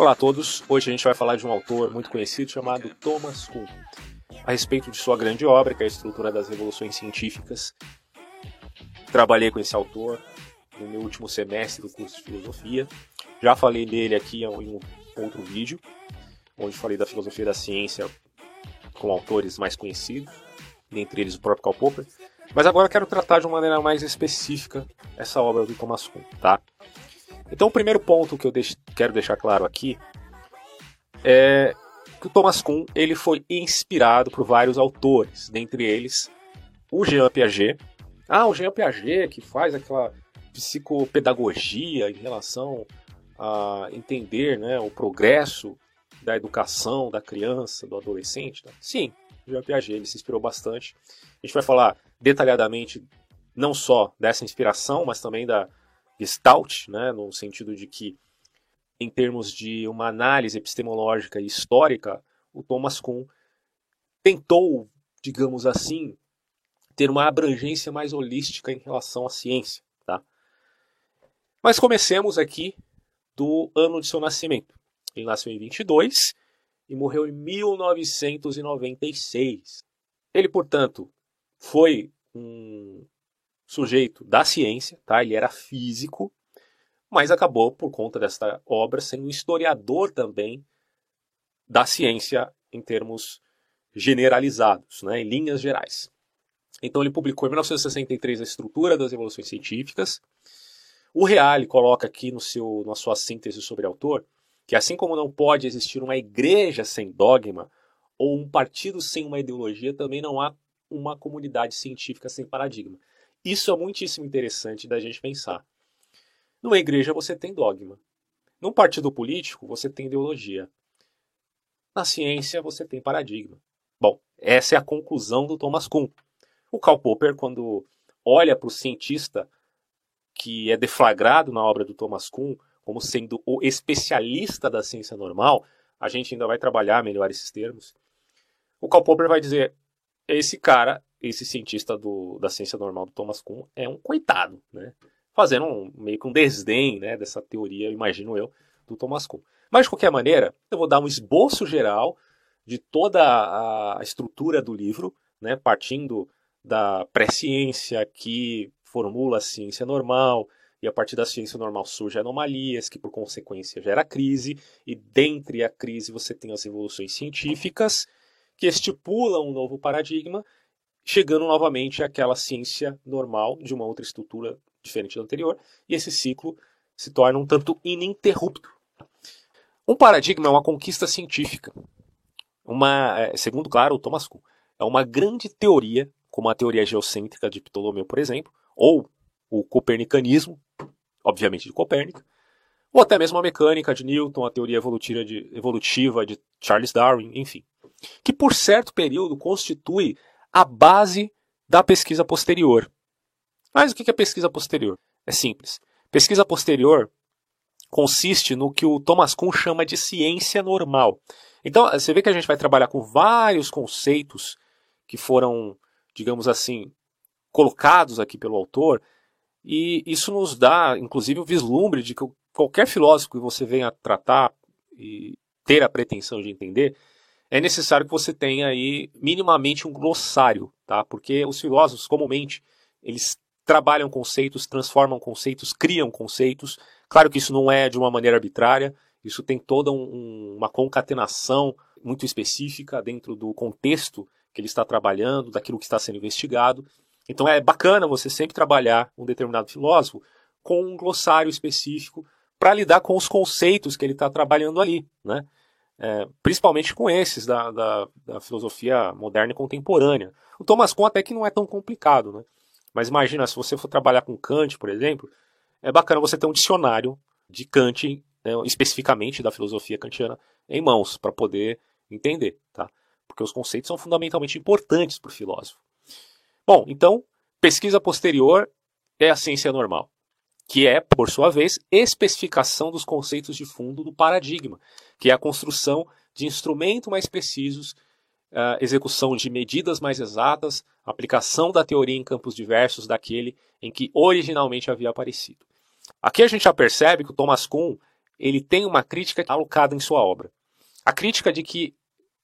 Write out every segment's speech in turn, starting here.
Olá a todos, hoje a gente vai falar de um autor muito conhecido chamado Thomas Kuhn, a respeito de sua grande obra, que é a Estrutura das Revoluções Científicas. Trabalhei com esse autor no meu último semestre do curso de Filosofia, já falei dele aqui em um outro vídeo, onde falei da filosofia da ciência com autores mais conhecidos, dentre eles o próprio Karl Popper, mas agora quero tratar de uma maneira mais específica essa obra do Thomas Kuhn, tá? Então o primeiro ponto que eu quero deixar claro aqui é que o Thomas Kuhn ele foi inspirado por vários autores, dentre eles o Jean Piaget. Ah, o Jean Piaget que faz aquela psicopedagogia em relação a entender né, o progresso da educação da criança, do adolescente. Tá? Sim, o Jean Piaget ele se inspirou bastante. A gente vai falar detalhadamente não só dessa inspiração, mas também da Gestalt, né, no sentido de que, em termos de uma análise epistemológica e histórica, o Thomas Kuhn tentou, digamos assim, ter uma abrangência mais holística em relação à ciência. Tá? Mas comecemos aqui do ano de seu nascimento. Ele nasceu em 22 e morreu em 1996. Ele, portanto, foi um sujeito da ciência, tá? Ele era físico, mas acabou por conta desta obra sendo um historiador também da ciência em termos generalizados, né, em linhas gerais. Então ele publicou em 1963 a Estrutura das Evoluções Científicas. O Reale coloca aqui no seu, na sua síntese sobre o autor que assim como não pode existir uma igreja sem dogma ou um partido sem uma ideologia, também não há uma comunidade científica sem paradigma. Isso é muitíssimo interessante da gente pensar. Numa igreja você tem dogma. Num partido político você tem ideologia. Na ciência você tem paradigma. Bom, essa é a conclusão do Thomas Kuhn. O Karl Popper, quando olha para o cientista que é deflagrado na obra do Thomas Kuhn como sendo o especialista da ciência normal, a gente ainda vai trabalhar melhor esses termos. O Karl Popper vai dizer: esse cara esse cientista do, da ciência normal do Thomas Kuhn é um coitado, né? Fazendo um, meio que um desdém né, dessa teoria, imagino eu, do Thomas Kuhn. Mas, de qualquer maneira, eu vou dar um esboço geral de toda a estrutura do livro, né, partindo da pré-ciência que formula a ciência normal, e a partir da ciência normal surgem anomalias, que por consequência gera crise, e dentre a crise você tem as evoluções científicas, que estipulam um novo paradigma, chegando novamente àquela ciência normal de uma outra estrutura diferente da anterior, e esse ciclo se torna um tanto ininterrupto. Um paradigma é uma conquista científica. Uma, é, segundo, claro, o Thomas Kuhn, é uma grande teoria, como a teoria geocêntrica de Ptolomeu, por exemplo, ou o copernicanismo, obviamente de Copérnico, ou até mesmo a mecânica de Newton, a teoria evolutiva de, evolutiva de Charles Darwin, enfim, que por certo período constitui a base da pesquisa posterior. Mas o que é pesquisa posterior? É simples. Pesquisa posterior consiste no que o Thomas Kuhn chama de ciência normal. Então, você vê que a gente vai trabalhar com vários conceitos que foram, digamos assim, colocados aqui pelo autor, e isso nos dá, inclusive, o vislumbre de que qualquer filósofo que você venha tratar e ter a pretensão de entender, é necessário que você tenha aí minimamente um glossário, tá? Porque os filósofos comumente eles trabalham conceitos, transformam conceitos, criam conceitos. Claro que isso não é de uma maneira arbitrária, isso tem toda um, uma concatenação muito específica dentro do contexto que ele está trabalhando, daquilo que está sendo investigado. Então é bacana você sempre trabalhar um determinado filósofo com um glossário específico para lidar com os conceitos que ele está trabalhando ali, né? É, principalmente com esses da, da, da, filosofia moderna e contemporânea. O Thomas Kuhn até que não é tão complicado, né? Mas imagina, se você for trabalhar com Kant, por exemplo, é bacana você ter um dicionário de Kant, né, especificamente da filosofia kantiana, em mãos, para poder entender, tá? Porque os conceitos são fundamentalmente importantes para o filósofo. Bom, então, pesquisa posterior é a ciência normal que é, por sua vez, especificação dos conceitos de fundo do paradigma, que é a construção de instrumentos mais precisos, execução de medidas mais exatas, aplicação da teoria em campos diversos daquele em que originalmente havia aparecido. Aqui a gente já percebe que o Thomas Kuhn ele tem uma crítica alocada em sua obra. A crítica de que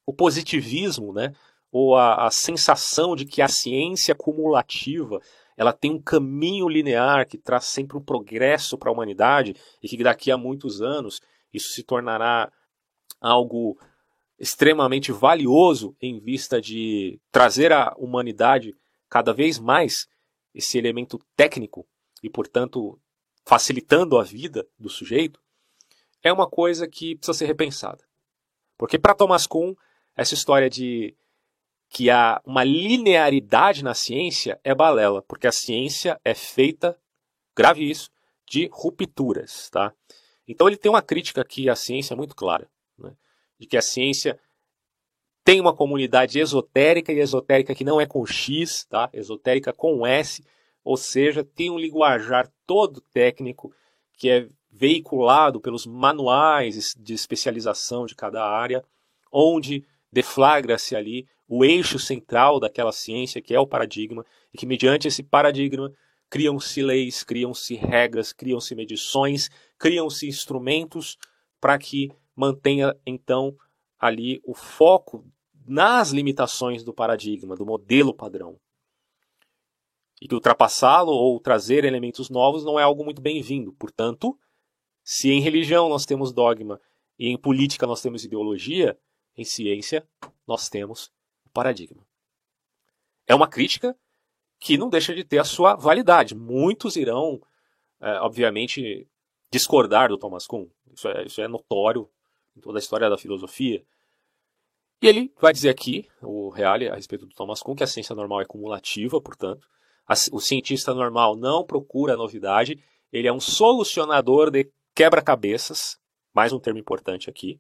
o positivismo, né, ou a, a sensação de que a ciência cumulativa ela tem um caminho linear que traz sempre um progresso para a humanidade e que daqui a muitos anos isso se tornará algo extremamente valioso em vista de trazer à humanidade cada vez mais esse elemento técnico e, portanto, facilitando a vida do sujeito, é uma coisa que precisa ser repensada. Porque para Thomas Kuhn, essa história de que há uma linearidade na ciência é balela, porque a ciência é feita, grave isso, de rupturas, tá? Então ele tem uma crítica aqui à ciência muito clara, né? de que a ciência tem uma comunidade esotérica e esotérica que não é com X, tá? Esotérica com S, ou seja, tem um linguajar todo técnico que é veiculado pelos manuais de especialização de cada área, onde deflagra-se ali o eixo central daquela ciência, que é o paradigma, e que mediante esse paradigma criam-se leis, criam-se regras, criam-se medições, criam-se instrumentos para que mantenha então ali o foco nas limitações do paradigma, do modelo padrão. E que ultrapassá-lo ou trazer elementos novos não é algo muito bem-vindo. Portanto, se em religião nós temos dogma e em política nós temos ideologia, em ciência nós temos paradigma. É uma crítica que não deixa de ter a sua validade. Muitos irão, é, obviamente, discordar do Thomas Kuhn. Isso é, isso é notório em toda a história da filosofia. E ele vai dizer aqui, o Reale, a respeito do Thomas Kuhn, que a ciência normal é cumulativa, portanto, a, o cientista normal não procura novidade, ele é um solucionador de quebra-cabeças, mais um termo importante aqui.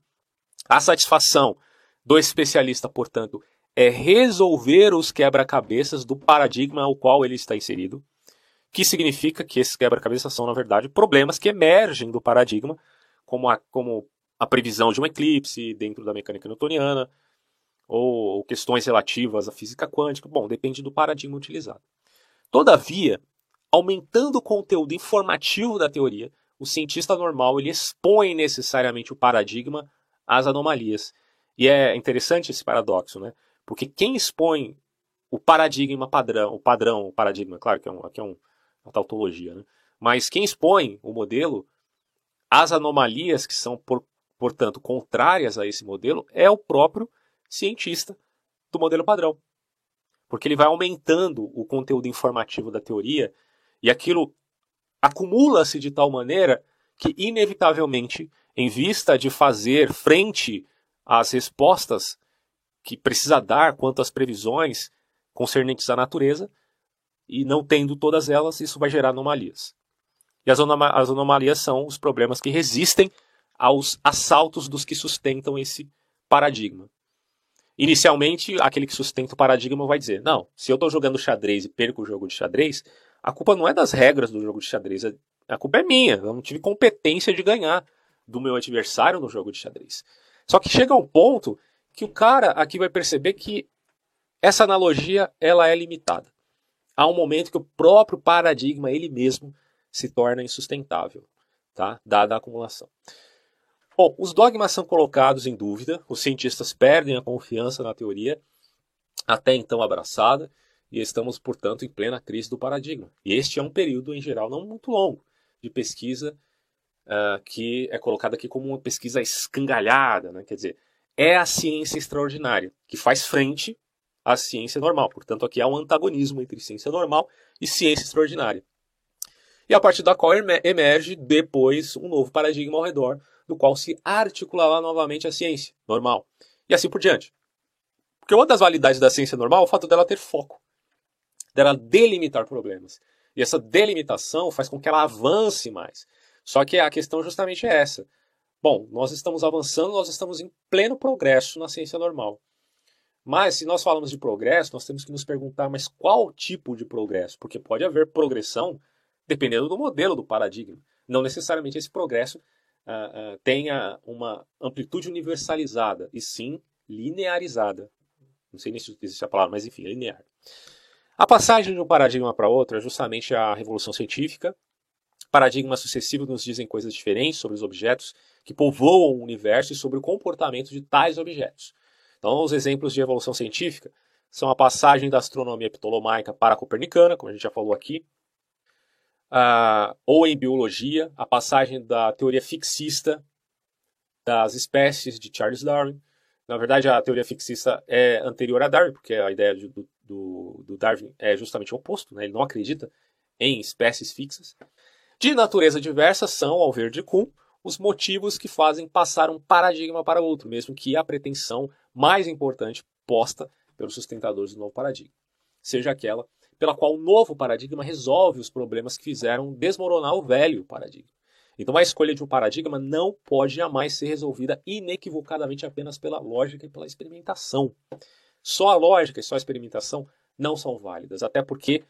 A satisfação do especialista, portanto, é resolver os quebra-cabeças do paradigma ao qual ele está inserido, que significa que esses quebra-cabeças são, na verdade, problemas que emergem do paradigma, como a, como a previsão de um eclipse dentro da mecânica newtoniana, ou questões relativas à física quântica. Bom, depende do paradigma utilizado. Todavia, aumentando o conteúdo informativo da teoria, o cientista normal ele expõe necessariamente o paradigma às anomalias. E é interessante esse paradoxo, né? Porque quem expõe o paradigma padrão, o padrão, o paradigma, claro que é, um, aqui é um, uma tautologia, né? Mas quem expõe o modelo às anomalias que são, por, portanto, contrárias a esse modelo é o próprio cientista do modelo padrão. Porque ele vai aumentando o conteúdo informativo da teoria e aquilo acumula-se de tal maneira que, inevitavelmente, em vista de fazer frente às respostas que precisa dar quanto às previsões concernentes à natureza, e não tendo todas elas, isso vai gerar anomalias. E as, as anomalias são os problemas que resistem aos assaltos dos que sustentam esse paradigma. Inicialmente, aquele que sustenta o paradigma vai dizer: não, se eu estou jogando xadrez e perco o jogo de xadrez, a culpa não é das regras do jogo de xadrez, a culpa é minha. Eu não tive competência de ganhar do meu adversário no jogo de xadrez. Só que chega um ponto que o cara aqui vai perceber que essa analogia ela é limitada. Há um momento que o próprio paradigma ele mesmo se torna insustentável, tá? Dada a acumulação. Bom, os dogmas são colocados em dúvida, os cientistas perdem a confiança na teoria, até então abraçada, e estamos, portanto, em plena crise do paradigma. E este é um período, em geral, não muito longo de pesquisa, uh, que é colocado aqui como uma pesquisa escangalhada, né? quer dizer, é a ciência extraordinária, que faz frente à ciência normal. Portanto, aqui há um antagonismo entre ciência normal e ciência extraordinária. E a partir da qual emerge depois um novo paradigma ao redor do qual se articulará novamente a ciência normal. E assim por diante. Porque uma das validades da ciência normal é o fato dela ter foco, dela delimitar problemas. E essa delimitação faz com que ela avance mais. Só que a questão justamente é essa. Bom, nós estamos avançando, nós estamos em pleno progresso na ciência normal. Mas se nós falamos de progresso, nós temos que nos perguntar, mas qual tipo de progresso? Porque pode haver progressão dependendo do modelo, do paradigma. Não necessariamente esse progresso uh, uh, tenha uma amplitude universalizada, e sim linearizada. Não sei nem se existe a palavra, mas enfim, é linear. A passagem de um paradigma para outro é justamente a revolução científica, Paradigmas sucessivos nos dizem coisas diferentes sobre os objetos que povoam o universo e sobre o comportamento de tais objetos. Então, os exemplos de evolução científica são a passagem da astronomia ptolomaica para a copernicana, como a gente já falou aqui, ou em biologia, a passagem da teoria fixista das espécies de Charles Darwin. Na verdade, a teoria fixista é anterior a Darwin, porque a ideia do, do, do Darwin é justamente o oposto, né? ele não acredita em espécies fixas. De natureza diversa são, ao ver de Kuhn, os motivos que fazem passar um paradigma para outro, mesmo que a pretensão mais importante posta pelos sustentadores do novo paradigma seja aquela pela qual o novo paradigma resolve os problemas que fizeram desmoronar o velho paradigma. Então a escolha de um paradigma não pode jamais ser resolvida inequivocadamente apenas pela lógica e pela experimentação. Só a lógica e só a experimentação não são válidas, até porque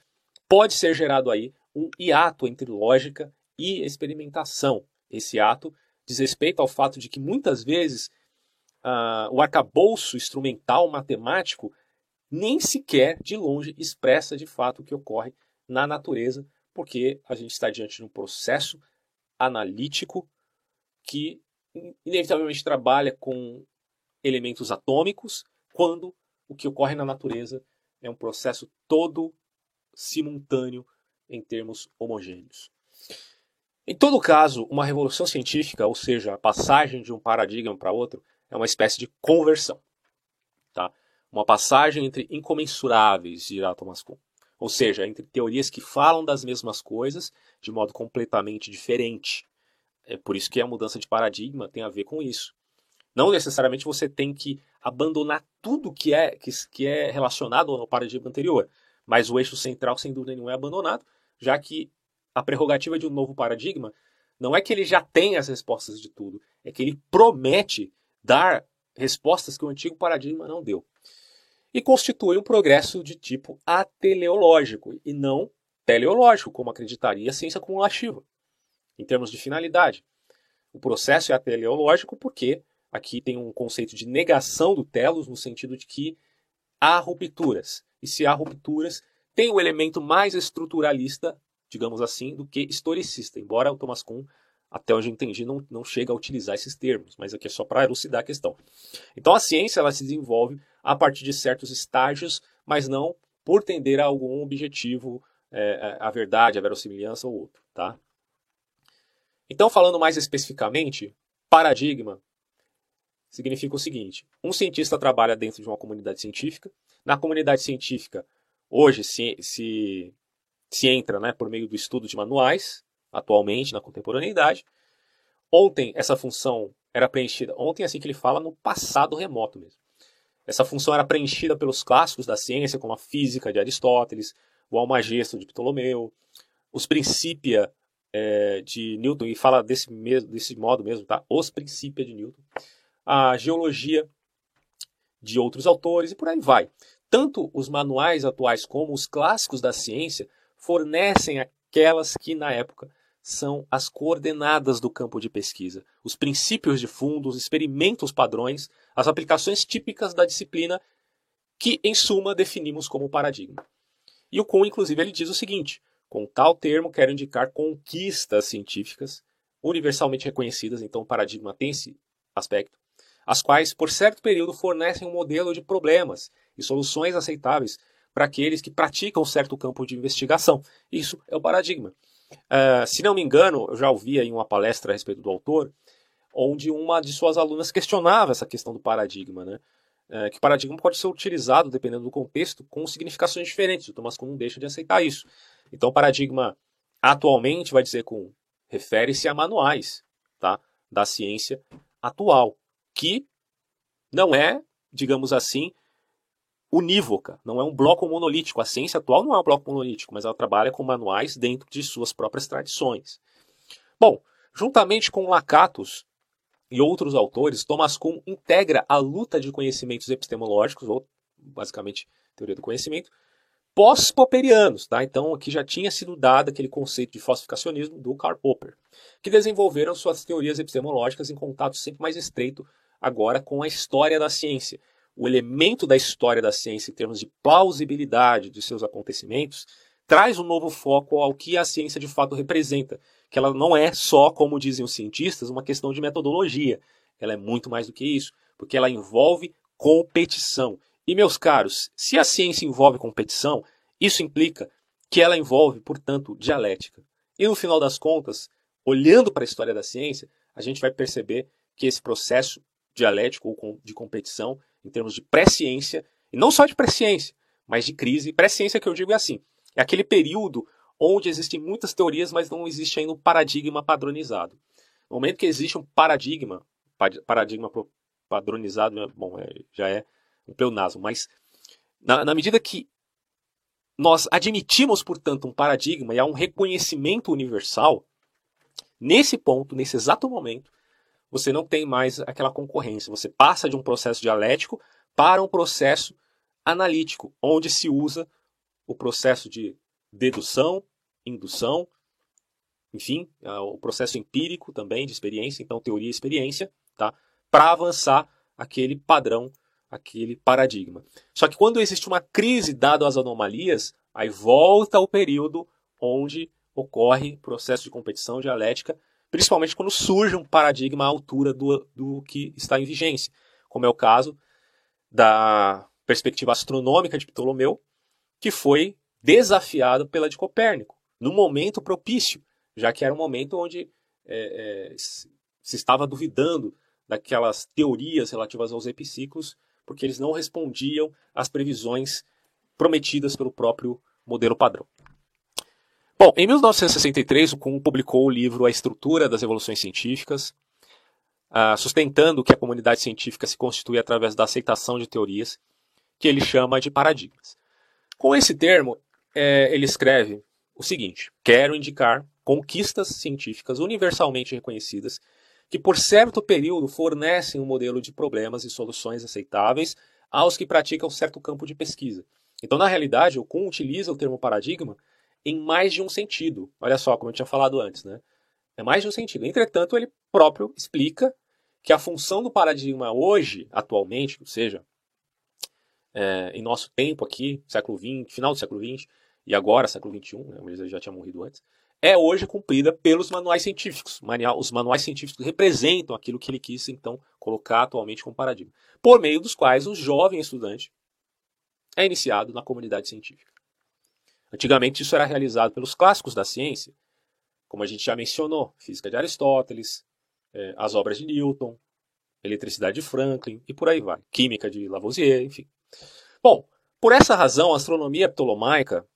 pode ser gerado aí um hiato entre lógica e experimentação. Esse ato diz respeito ao fato de que muitas vezes uh, o arcabouço instrumental matemático nem sequer de longe expressa de fato o que ocorre na natureza, porque a gente está diante de um processo analítico que inevitavelmente trabalha com elementos atômicos, quando o que ocorre na natureza é um processo todo simultâneo em termos homogêneos. Em todo caso, uma revolução científica, ou seja, a passagem de um paradigma para outro, é uma espécie de conversão. Tá? Uma passagem entre incomensuráveis, dirá Thomas Kuhn. Ou seja, entre teorias que falam das mesmas coisas de modo completamente diferente. É por isso que a mudança de paradigma tem a ver com isso. Não necessariamente você tem que abandonar tudo que é, que, que é relacionado ao paradigma anterior, mas o eixo central, sem dúvida nenhuma, é abandonado, já que a prerrogativa de um novo paradigma não é que ele já tenha as respostas de tudo, é que ele promete dar respostas que o antigo paradigma não deu. E constitui um progresso de tipo ateleológico e não teleológico, como acreditaria a ciência cumulativa, em termos de finalidade. O processo é ateleológico porque aqui tem um conceito de negação do telos, no sentido de que há rupturas. E se há rupturas, tem o elemento mais estruturalista digamos assim, do que historicista, embora o Thomas Kuhn, até onde eu entendi, não, não chega a utilizar esses termos, mas aqui é só para elucidar a questão. Então a ciência ela se desenvolve a partir de certos estágios, mas não por tender a algum objetivo, é, é a verdade, a verossimilhança ou outro. Tá? Então, falando mais especificamente, paradigma significa o seguinte: um cientista trabalha dentro de uma comunidade científica. Na comunidade científica, hoje se, se se entra né, por meio do estudo de manuais, atualmente, na contemporaneidade. Ontem, essa função era preenchida, ontem, assim que ele fala, no passado remoto mesmo. Essa função era preenchida pelos clássicos da ciência, como a física de Aristóteles, o Almagesto de Ptolomeu, os Principia é, de Newton, e fala desse, mesmo, desse modo mesmo, tá? Os Principia de Newton, a geologia de outros autores e por aí vai. Tanto os manuais atuais como os clássicos da ciência fornecem aquelas que, na época, são as coordenadas do campo de pesquisa, os princípios de fundo, os experimentos padrões, as aplicações típicas da disciplina que, em suma, definimos como paradigma. E o Kuhn, inclusive, ele diz o seguinte: com tal termo quero indicar conquistas científicas universalmente reconhecidas, então o paradigma tem esse aspecto, as quais, por certo período, fornecem um modelo de problemas e soluções aceitáveis para aqueles que praticam certo campo de investigação. Isso é o paradigma. Uh, se não me engano, eu já ouvi em uma palestra a respeito do autor, onde uma de suas alunas questionava essa questão do paradigma, né? Uh, que paradigma pode ser utilizado, dependendo do contexto, com significações diferentes. O Thomas Kuhn deixa de aceitar isso. Então, o paradigma atualmente vai dizer com refere-se a manuais, tá? Da ciência atual, que não é, digamos assim, unívoca, não é um bloco monolítico. A ciência atual não é um bloco monolítico, mas ela trabalha com manuais dentro de suas próprias tradições. Bom, juntamente com Lakatos e outros autores, Thomas Kuhn integra a luta de conhecimentos epistemológicos, ou basicamente teoria do conhecimento, pós-popperianos. Tá? Então, aqui já tinha sido dado aquele conceito de falsificacionismo do Karl Popper, que desenvolveram suas teorias epistemológicas em contato sempre mais estreito agora com a história da ciência, o elemento da história da ciência em termos de plausibilidade de seus acontecimentos, traz um novo foco ao que a ciência de fato representa, que ela não é só, como dizem os cientistas, uma questão de metodologia. Ela é muito mais do que isso, porque ela envolve competição. E, meus caros, se a ciência envolve competição, isso implica que ela envolve, portanto, dialética. E no final das contas, olhando para a história da ciência, a gente vai perceber que esse processo dialético ou de competição, em termos de pré-ciência, e não só de pré-ciência, mas de crise, pré-ciência que eu digo é assim, é aquele período onde existem muitas teorias, mas não existe ainda um paradigma padronizado. No momento que existe um paradigma, paradigma padronizado, né, bom, é, já é um pleonasmo, mas na, na medida que nós admitimos, portanto, um paradigma e há um reconhecimento universal, nesse ponto, nesse exato momento, você não tem mais aquela concorrência. Você passa de um processo dialético para um processo analítico, onde se usa o processo de dedução, indução, enfim, o processo empírico também de experiência, então teoria e experiência, tá? para avançar aquele padrão, aquele paradigma. Só que quando existe uma crise dada as anomalias, aí volta o período onde ocorre processo de competição dialética, principalmente quando surge um paradigma à altura do, do que está em vigência, como é o caso da perspectiva astronômica de Ptolomeu, que foi desafiado pela de Copérnico, no momento propício, já que era um momento onde é, é, se estava duvidando daquelas teorias relativas aos epiciclos, porque eles não respondiam às previsões prometidas pelo próprio modelo padrão. Bom, em 1963, o Kuhn publicou o livro A Estrutura das Evoluções Científicas, uh, sustentando que a comunidade científica se constitui através da aceitação de teorias que ele chama de paradigmas. Com esse termo, é, ele escreve o seguinte: quero indicar conquistas científicas universalmente reconhecidas que por certo período fornecem um modelo de problemas e soluções aceitáveis aos que praticam certo campo de pesquisa. Então, na realidade, o Kuhn utiliza o termo paradigma em mais de um sentido. Olha só, como eu tinha falado antes, né? É mais de um sentido. Entretanto, ele próprio explica que a função do paradigma hoje, atualmente, ou seja, é, em nosso tempo aqui, século XX, final do século XX, e agora século XXI, né, ele já tinha morrido antes, é hoje cumprida pelos manuais científicos. Os manuais científicos representam aquilo que ele quis, então, colocar atualmente como paradigma, por meio dos quais o jovem estudante é iniciado na comunidade científica. Antigamente isso era realizado pelos clássicos da ciência, como a gente já mencionou, física de Aristóteles, é, as obras de Newton, eletricidade de Franklin e por aí vai, química de Lavoisier, enfim. Bom, por essa razão, a astronomia ptolomaica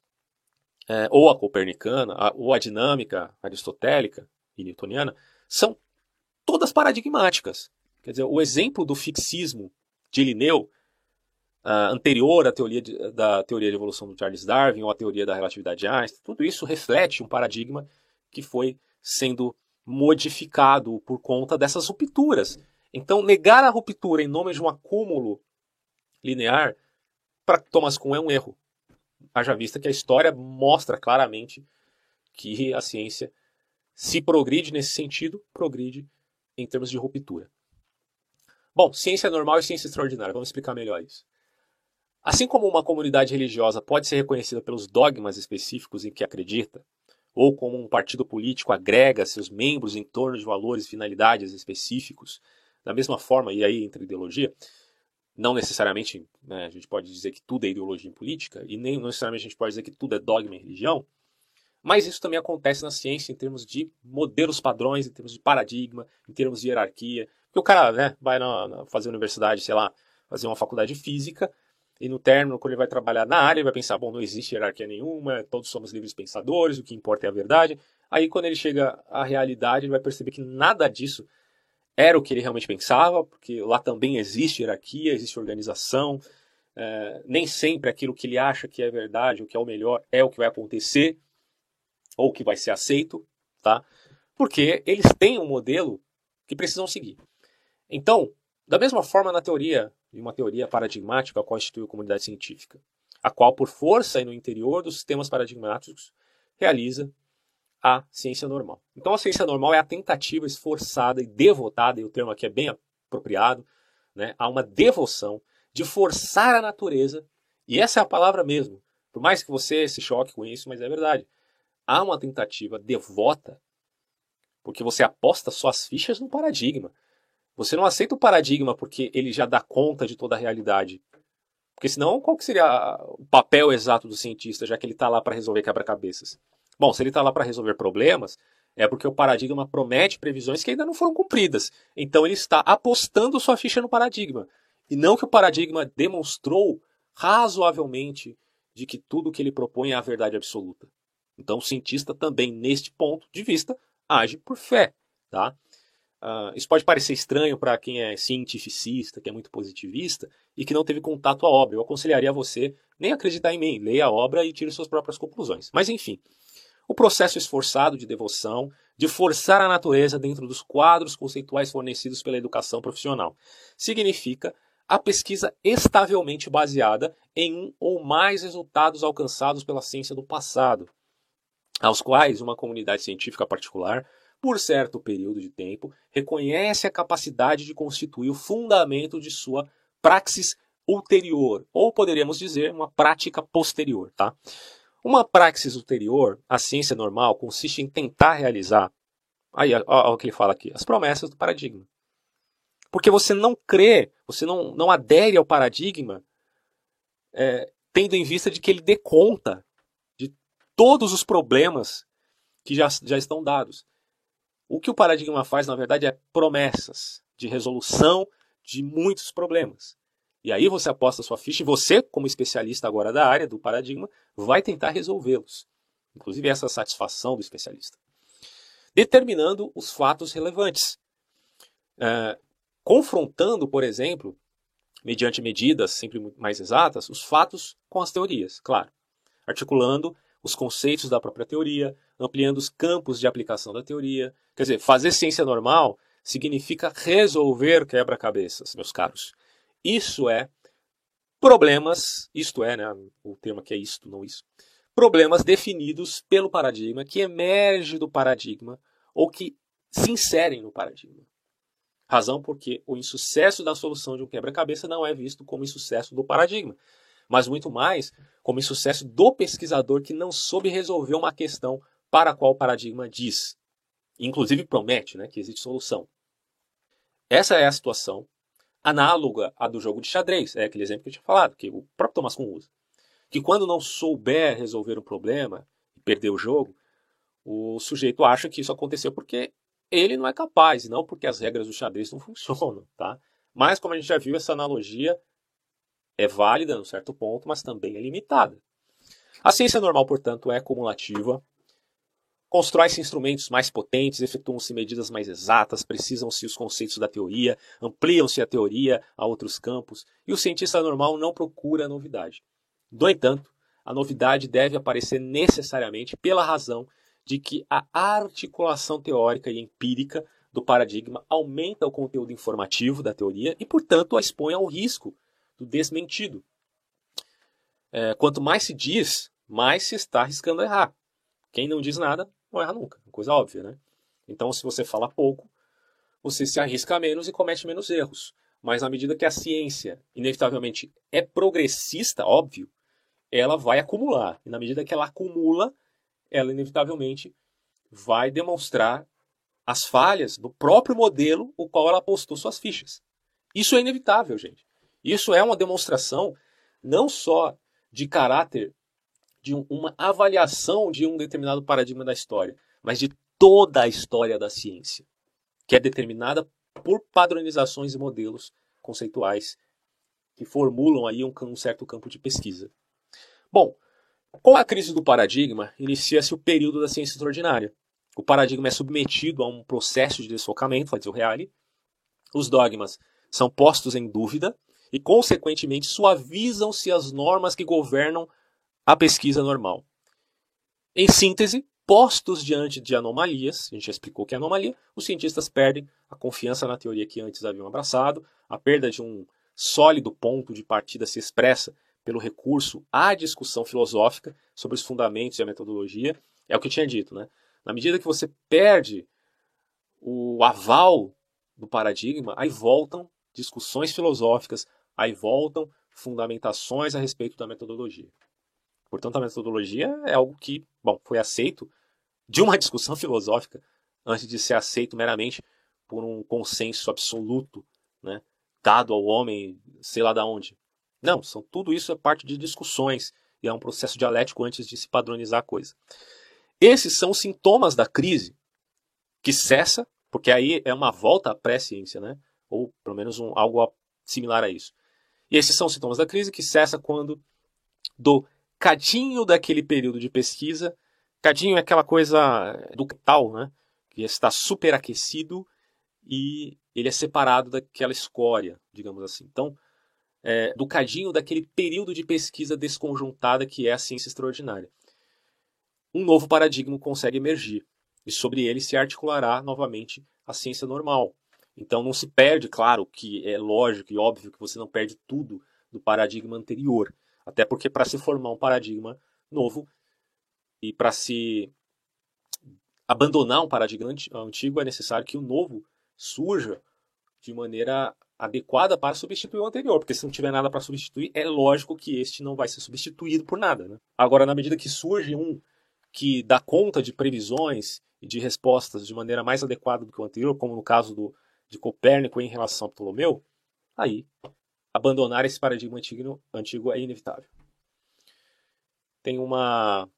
é, ou a copernicana, a, ou a dinâmica aristotélica e newtoniana, são todas paradigmáticas. Quer dizer, o exemplo do fixismo de Linneu, uh, anterior à teoria de, da teoria de evolução do Charles Darwin ou à teoria da relatividade de Einstein, tudo isso reflete um paradigma que foi sendo modificado por conta dessas rupturas. Então, negar a ruptura em nome de um acúmulo linear, para Thomas Kuhn é um erro haja vista que a história mostra claramente que a ciência se progride nesse sentido, progride em termos de ruptura. Bom, ciência normal e ciência extraordinária, vamos explicar melhor isso. Assim como uma comunidade religiosa pode ser reconhecida pelos dogmas específicos em que acredita, ou como um partido político agrega seus membros em torno de valores e finalidades específicos, da mesma forma, e aí entra ideologia, não necessariamente né, a gente pode dizer que tudo é ideologia política, e nem necessariamente a gente pode dizer que tudo é dogma e religião, mas isso também acontece na ciência em termos de modelos padrões, em termos de paradigma, em termos de hierarquia. Porque o cara né, vai na, na, fazer universidade, sei lá, fazer uma faculdade de física, e no término, quando ele vai trabalhar na área, ele vai pensar, bom, não existe hierarquia nenhuma, todos somos livres pensadores, o que importa é a verdade. Aí quando ele chega à realidade, ele vai perceber que nada disso era o que ele realmente pensava, porque lá também existe hierarquia, existe organização. É, nem sempre aquilo que ele acha que é verdade, o que é o melhor, é o que vai acontecer ou que vai ser aceito, tá? Porque eles têm um modelo que precisam seguir. Então, da mesma forma na teoria, de uma teoria paradigmática constitui a comunidade científica, a qual, por força e no interior dos sistemas paradigmáticos, realiza a ciência normal. Então, a ciência normal é a tentativa esforçada e devotada, e o termo aqui é bem apropriado, né, a uma devoção de forçar a natureza, e essa é a palavra mesmo, por mais que você se choque com isso, mas é verdade. Há uma tentativa devota Porque você aposta suas fichas no paradigma. Você não aceita o paradigma porque ele já dá conta de toda a realidade. Porque senão, qual que seria o papel exato do cientista, já que ele está lá para resolver quebra-cabeças? Bom, se ele está lá para resolver problemas, é porque o paradigma promete previsões que ainda não foram cumpridas. Então ele está apostando sua ficha no paradigma. E não que o paradigma demonstrou razoavelmente de que tudo que ele propõe é a verdade absoluta. Então o cientista também, neste ponto de vista, age por fé. Tá? Uh, isso pode parecer estranho para quem é cientificista, que é muito positivista e que não teve contato à obra. Eu aconselharia você nem acreditar em mim, leia a obra e tire suas próprias conclusões. Mas enfim, o processo esforçado de devoção, de forçar a natureza dentro dos quadros conceituais fornecidos pela educação profissional, significa a pesquisa estavelmente baseada em um ou mais resultados alcançados pela ciência do passado, aos quais uma comunidade científica particular, por certo período de tempo, reconhece a capacidade de constituir o fundamento de sua praxis ulterior, ou poderíamos dizer uma prática posterior, tá? Uma praxis ulterior à ciência normal consiste em tentar realizar, aí olha o que ele fala aqui, as promessas do paradigma. Porque você não crê, você não, não adere ao paradigma, é, tendo em vista de que ele dê conta de todos os problemas que já, já estão dados. O que o paradigma faz, na verdade, é promessas de resolução de muitos problemas. E aí você aposta sua ficha e você, como especialista agora da área do paradigma, vai tentar resolvê-los. Inclusive essa satisfação do especialista. Determinando os fatos relevantes. É, confrontando, por exemplo, mediante medidas sempre mais exatas, os fatos com as teorias, claro. Articulando os conceitos da própria teoria, ampliando os campos de aplicação da teoria. Quer dizer, fazer ciência normal significa resolver quebra-cabeças, meus caros. Isso é problemas, isto é, né, o termo aqui é isto, não isso. Problemas definidos pelo paradigma, que emerge do paradigma ou que se inserem no paradigma. Razão porque o insucesso da solução de um quebra-cabeça não é visto como insucesso do paradigma, mas muito mais como insucesso do pesquisador que não soube resolver uma questão para a qual o paradigma diz. Inclusive promete né, que existe solução. Essa é a situação análoga à do jogo de xadrez. É aquele exemplo que eu tinha falado, que o próprio Thomas Kuhn usa. Que quando não souber resolver um problema e perder o jogo, o sujeito acha que isso aconteceu porque ele não é capaz, não porque as regras do xadrez não funcionam, tá? Mas como a gente já viu, essa analogia é válida num certo ponto, mas também é limitada. A ciência normal, portanto, é cumulativa, Constrói-se instrumentos mais potentes, efetuam-se medidas mais exatas, precisam-se os conceitos da teoria, ampliam-se a teoria a outros campos, e o cientista normal não procura novidade. No entanto, a novidade deve aparecer necessariamente pela razão de que a articulação teórica e empírica do paradigma aumenta o conteúdo informativo da teoria e, portanto, a expõe ao risco do desmentido. É, quanto mais se diz, mais se está arriscando a errar. Quem não diz nada não erra nunca, é coisa óbvia, né? Então, se você fala pouco, você se arrisca menos e comete menos erros. Mas na medida que a ciência, inevitavelmente, é progressista, óbvio, ela vai acumular. E na medida que ela acumula, ela inevitavelmente vai demonstrar as falhas do próprio modelo o qual ela apostou suas fichas. Isso é inevitável, gente. Isso é uma demonstração não só de caráter de uma avaliação de um determinado paradigma da história, mas de toda a história da ciência, que é determinada por padronizações e modelos conceituais que formulam aí um, um certo campo de pesquisa. Bom, com a crise do paradigma, inicia-se o período da ciência extraordinária. O paradigma é submetido a um processo de desfocamento, vai dizer o Reale. Os dogmas são postos em dúvida e, consequentemente, suavizam-se as normas que governam a pesquisa normal. Em síntese, postos diante de anomalias, a gente já explicou que é anomalia, os cientistas perdem a confiança na teoria que antes haviam abraçado, a perda de um sólido ponto de partida se expressa pelo recurso à discussão filosófica sobre os fundamentos e a metodologia. É o que eu tinha dito, né? Na medida que você perde o aval do paradigma, aí voltam discussões filosóficas, aí voltam fundamentações a respeito da metodologia. Portanto, a metodologia é algo que, bom, foi aceito de uma discussão filosófica antes de ser aceito meramente por um consenso absoluto, né, dado ao homem, sei lá da onde. Não, são, tudo isso é parte de discussões e é um processo dialético antes de se padronizar a coisa. Esses são os sintomas da crise que cessa, porque aí é uma volta à pré-ciência, né? ou pelo menos um, algo similar a isso. E esses são os sintomas da crise que cessa quando do cadinho daquele período de pesquisa, cadinho é aquela coisa do tal, né? que está superaquecido e ele é separado daquela escória, digamos assim. Então, é, do cadinho daquele período de pesquisa desconjuntada que é a ciência extraordinária. Um novo paradigma consegue emergir e sobre ele se articulará novamente a ciência normal. Então não se perde, claro, que é lógico e óbvio que você não perde tudo do paradigma anterior, até porque para se formar um paradigma novo e para se abandonar um paradigma antigo é necessário que o novo surja de maneira adequada para substituir o anterior, porque se não tiver nada para substituir, é lógico que este não vai ser substituído por nada. Né? Agora, na medida que surge um que dá conta de previsões e de respostas de maneira mais adequada do que o anterior, como no caso do, de Copérnico em relação a Ptolomeu, aí abandonar esse paradigma antigo, antigo é inevitável. Tem uma,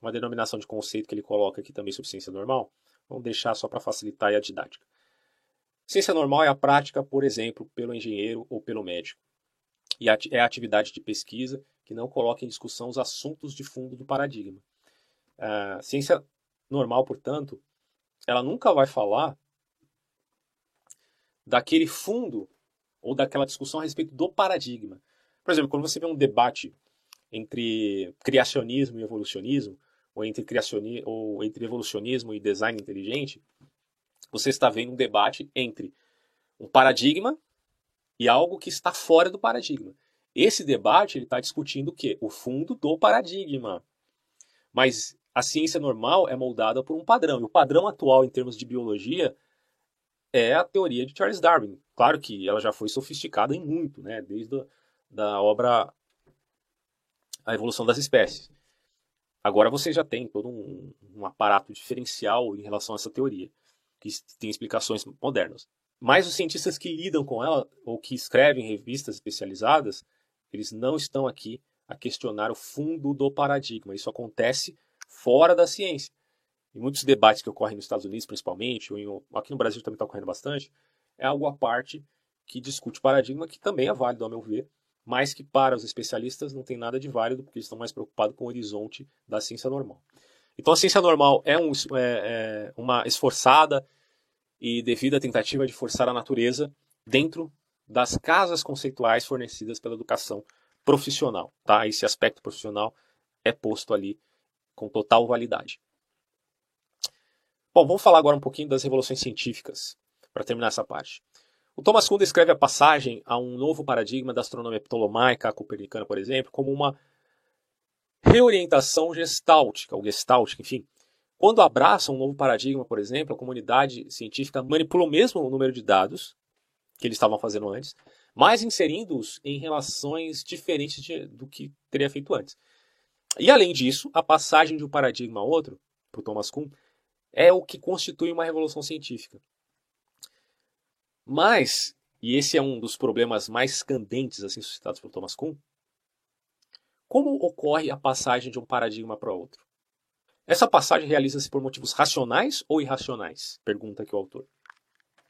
uma denominação de conceito que ele coloca aqui também sobre ciência normal. Vamos deixar só para facilitar a didática. Ciência normal é a prática, por exemplo, pelo engenheiro ou pelo médico. E é a atividade de pesquisa que não coloca em discussão os assuntos de fundo do paradigma. A ciência normal, portanto, ela nunca vai falar daquele fundo ou daquela discussão a respeito do paradigma. Por exemplo, quando você vê um debate entre criacionismo e evolucionismo, ou entre, criacionismo, ou entre evolucionismo e design inteligente, você está vendo um debate entre um paradigma e algo que está fora do paradigma. Esse debate ele está discutindo o quê? O fundo do paradigma. Mas a ciência normal é moldada por um padrão. E o padrão atual em termos de biologia é a teoria de Charles Darwin. Claro que ela já foi sofisticada em muito, né? desde a da obra A Evolução das Espécies. Agora você já tem todo um, um aparato diferencial em relação a essa teoria que tem explicações modernas. Mas os cientistas que lidam com ela, ou que escrevem revistas especializadas, eles não estão aqui a questionar o fundo do paradigma. Isso acontece fora da ciência. Em muitos debates que ocorrem nos Estados Unidos, principalmente, ou em, aqui no Brasil também está ocorrendo bastante, é algo à parte que discute paradigma, que também é válido, ao meu ver, mas que para os especialistas não tem nada de válido, porque eles estão mais preocupados com o horizonte da ciência normal. Então a ciência normal é, um, é, é uma esforçada e devida tentativa de forçar a natureza dentro das casas conceituais fornecidas pela educação profissional. Tá? Esse aspecto profissional é posto ali com total validade. Bom, vamos falar agora um pouquinho das revoluções científicas, para terminar essa parte. O Thomas Kuhn descreve a passagem a um novo paradigma da astronomia ptolomaica, copernicana, por exemplo, como uma reorientação gestáltica, ou gestáltica, enfim. Quando abraça um novo paradigma, por exemplo, a comunidade científica manipula o mesmo número de dados que eles estavam fazendo antes, mas inserindo-os em relações diferentes de, do que teria feito antes. E além disso, a passagem de um paradigma a outro, para o Thomas Kuhn, é o que constitui uma revolução científica. Mas, e esse é um dos problemas mais candentes assim suscitados por Thomas Kuhn, como ocorre a passagem de um paradigma para outro? Essa passagem realiza-se por motivos racionais ou irracionais? Pergunta aqui o autor.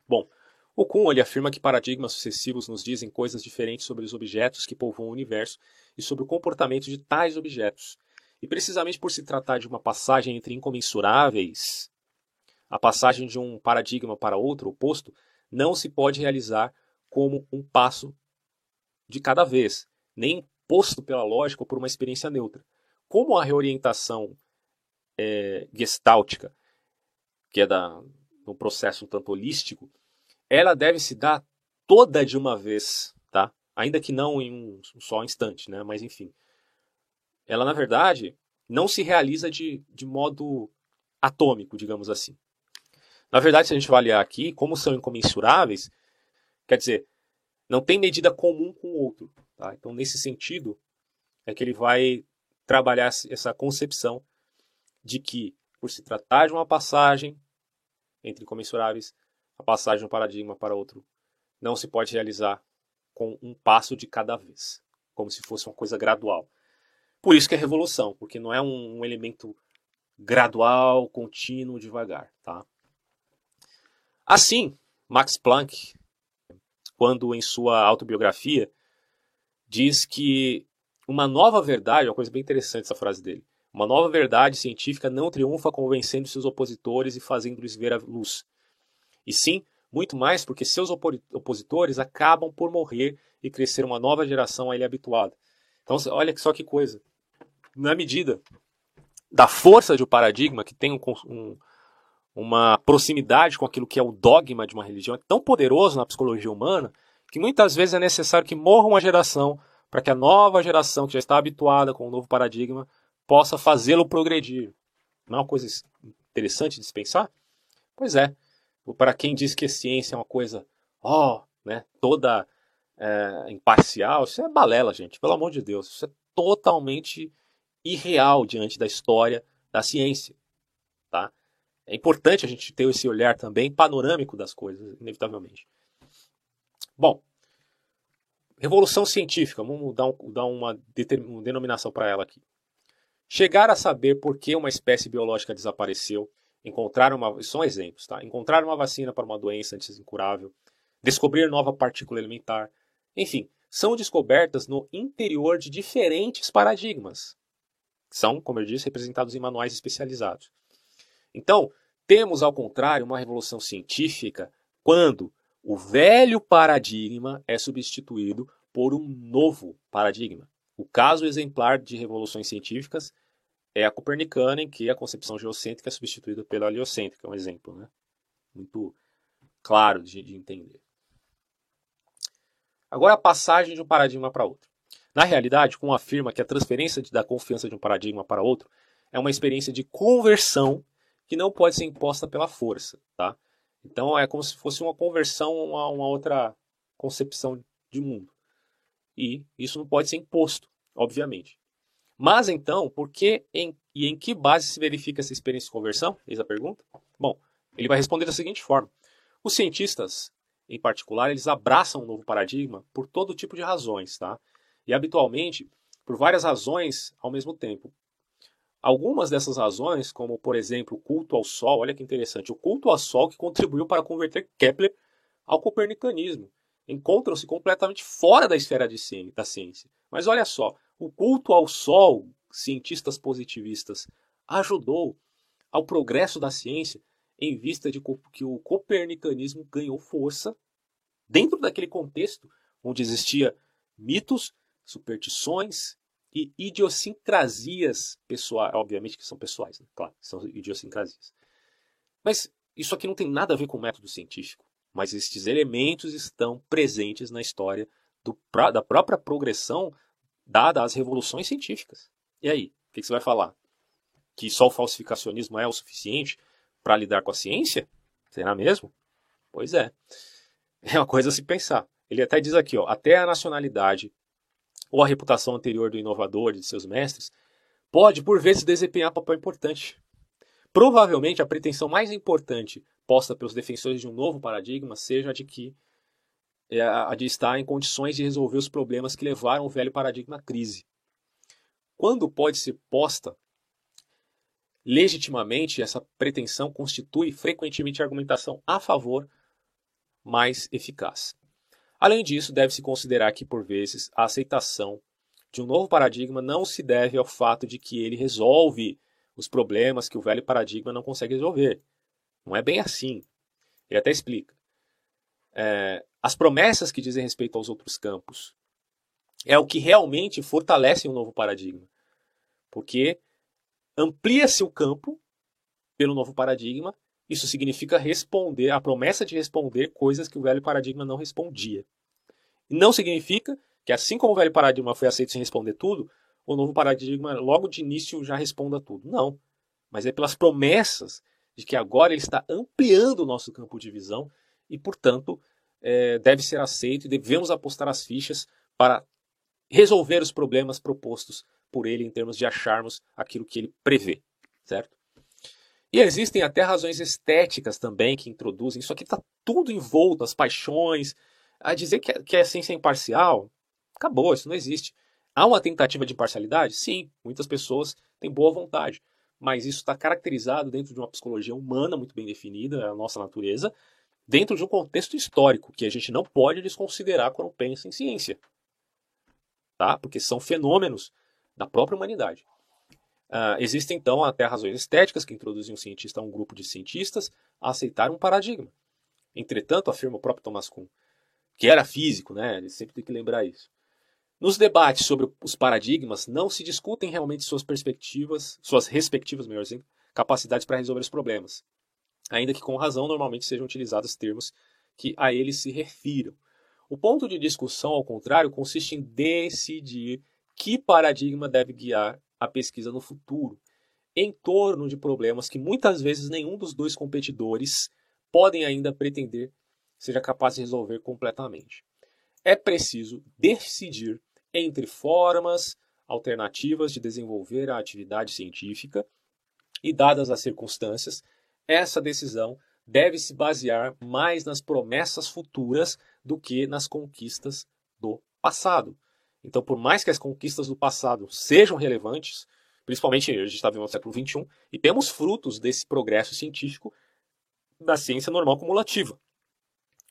Bom, o Kuhn ele afirma que paradigmas sucessivos nos dizem coisas diferentes sobre os objetos que povoam o universo e sobre o comportamento de tais objetos. E precisamente por se tratar de uma passagem entre incomensuráveis, a passagem de um paradigma para outro oposto não se pode realizar como um passo de cada vez, nem posto pela lógica ou por uma experiência neutra. Como a reorientação é, gestáltica, que é da, um processo um tanto holístico, ela deve se dar toda de uma vez, tá? Ainda que não em um só instante, né? Mas enfim. Ela, na verdade, não se realiza de, de modo atômico, digamos assim. Na verdade, se a gente avaliar aqui, como são incomensuráveis, quer dizer, não tem medida comum com o outro. Tá? Então, nesse sentido, é que ele vai trabalhar essa concepção de que por se tratar de uma passagem entre incomensuráveis, a passagem de um paradigma para outro não se pode realizar com um passo de cada vez, como se fosse uma coisa gradual. Por isso que é revolução, porque não é um, um elemento gradual, contínuo, devagar, tá? Assim, Max Planck, quando em sua autobiografia diz que uma nova verdade, uma coisa bem interessante essa frase dele, uma nova verdade científica não triunfa convencendo seus opositores e fazendo-lhes ver a luz. E sim, muito mais porque seus opositores acabam por morrer e crescer uma nova geração a ele habituada. Então, olha só que coisa. Na medida da força de um paradigma que tem um, um, uma proximidade com aquilo que é o dogma de uma religião, é tão poderoso na psicologia humana que muitas vezes é necessário que morra uma geração para que a nova geração que já está habituada com o novo paradigma possa fazê-lo progredir. Não é uma coisa interessante de se pensar? Pois é. Para quem diz que a ciência é uma coisa, ó, oh, né, toda é, imparcial, isso é balela, gente. Pelo amor de Deus. Isso é totalmente irreal diante da história da ciência. Tá? É importante a gente ter esse olhar também panorâmico das coisas, inevitavelmente. Bom, revolução científica, vamos dar, um, dar uma, uma denominação para ela aqui. Chegar a saber por que uma espécie biológica desapareceu, encontrar uma, são exemplos, tá? Encontrar uma vacina para uma doença antes incurável, descobrir nova partícula elementar, enfim, são descobertas no interior de diferentes paradigmas. São, como eu disse, representados em manuais especializados. Então, temos ao contrário uma revolução científica quando o velho paradigma é substituído por um novo paradigma. O caso exemplar de revoluções científicas é a copernicana, em que a concepção geocêntrica é substituída pela heliocêntrica, é um exemplo né? muito claro de, de entender. Agora a passagem de um paradigma para outro. Na realidade, Kuhn afirma que a transferência da confiança de um paradigma para outro é uma experiência de conversão que não pode ser imposta pela força. Tá? Então é como se fosse uma conversão a uma outra concepção de mundo. E isso não pode ser imposto, obviamente. Mas então, por que em, e em que base se verifica essa experiência de conversão? Eis a pergunta. Bom, ele vai responder da seguinte forma: os cientistas, em particular, eles abraçam um novo paradigma por todo tipo de razões, tá? E habitualmente por várias razões ao mesmo tempo. Algumas dessas razões, como por exemplo o culto ao Sol, olha que interessante, o culto ao Sol que contribuiu para converter Kepler ao copernicanismo encontram-se completamente fora da esfera da ciência. Mas olha só, o culto ao Sol, cientistas positivistas, ajudou ao progresso da ciência em vista de que o copernicanismo ganhou força dentro daquele contexto onde existia mitos, superstições e idiosincrasias pessoais, obviamente que são pessoais, né? claro, são idiosincrasias. Mas isso aqui não tem nada a ver com o método científico mas estes elementos estão presentes na história do, da própria progressão dada às revoluções científicas. E aí, o que, que você vai falar? Que só o falsificacionismo é o suficiente para lidar com a ciência? Será mesmo? Pois é. É uma coisa a se pensar. Ele até diz aqui, ó, até a nacionalidade ou a reputação anterior do inovador e de seus mestres pode, por vezes, desempenhar papel importante. Provavelmente a pretensão mais importante posta pelos defensores de um novo paradigma seja a de que é a de estar em condições de resolver os problemas que levaram o velho paradigma à crise. Quando pode ser posta legitimamente, essa pretensão constitui frequentemente argumentação a favor mais eficaz. Além disso, deve-se considerar que, por vezes, a aceitação de um novo paradigma não se deve ao fato de que ele resolve os problemas que o velho paradigma não consegue resolver, não é bem assim. Ele até explica. É, as promessas que dizem respeito aos outros campos é o que realmente fortalece um novo paradigma. Porque amplia-se o campo pelo novo paradigma, isso significa responder, a promessa de responder coisas que o velho paradigma não respondia. Não significa que, assim como o velho paradigma foi aceito sem responder tudo, o novo paradigma logo de início já responda tudo. Não. Mas é pelas promessas de que agora ele está ampliando o nosso campo de visão e, portanto, é, deve ser aceito e devemos apostar as fichas para resolver os problemas propostos por ele em termos de acharmos aquilo que ele prevê, certo? E existem até razões estéticas também que introduzem. Isso aqui está tudo envolto, as paixões. A dizer que, que a ciência é imparcial, acabou, isso não existe. Há uma tentativa de imparcialidade? Sim, muitas pessoas têm boa vontade. Mas isso está caracterizado dentro de uma psicologia humana muito bem definida, é a nossa natureza, dentro de um contexto histórico que a gente não pode desconsiderar quando pensa em ciência. Tá? Porque são fenômenos da própria humanidade. Uh, existem então até razões estéticas que introduzem um cientista a um grupo de cientistas a aceitar um paradigma. Entretanto, afirma o próprio Thomas Kuhn, que era físico, né? Ele sempre tem que lembrar isso. Nos debates sobre os paradigmas, não se discutem realmente suas perspectivas, suas respectivas, melhor dizendo, capacidades para resolver os problemas, ainda que com razão normalmente sejam utilizados termos que a eles se refiram. O ponto de discussão, ao contrário, consiste em decidir que paradigma deve guiar a pesquisa no futuro, em torno de problemas que muitas vezes nenhum dos dois competidores podem ainda pretender seja capaz de resolver completamente. É preciso decidir entre formas alternativas de desenvolver a atividade científica e, dadas as circunstâncias, essa decisão deve se basear mais nas promessas futuras do que nas conquistas do passado. Então, por mais que as conquistas do passado sejam relevantes, principalmente a gente está vivendo no século XXI, e temos frutos desse progresso científico da ciência normal cumulativa.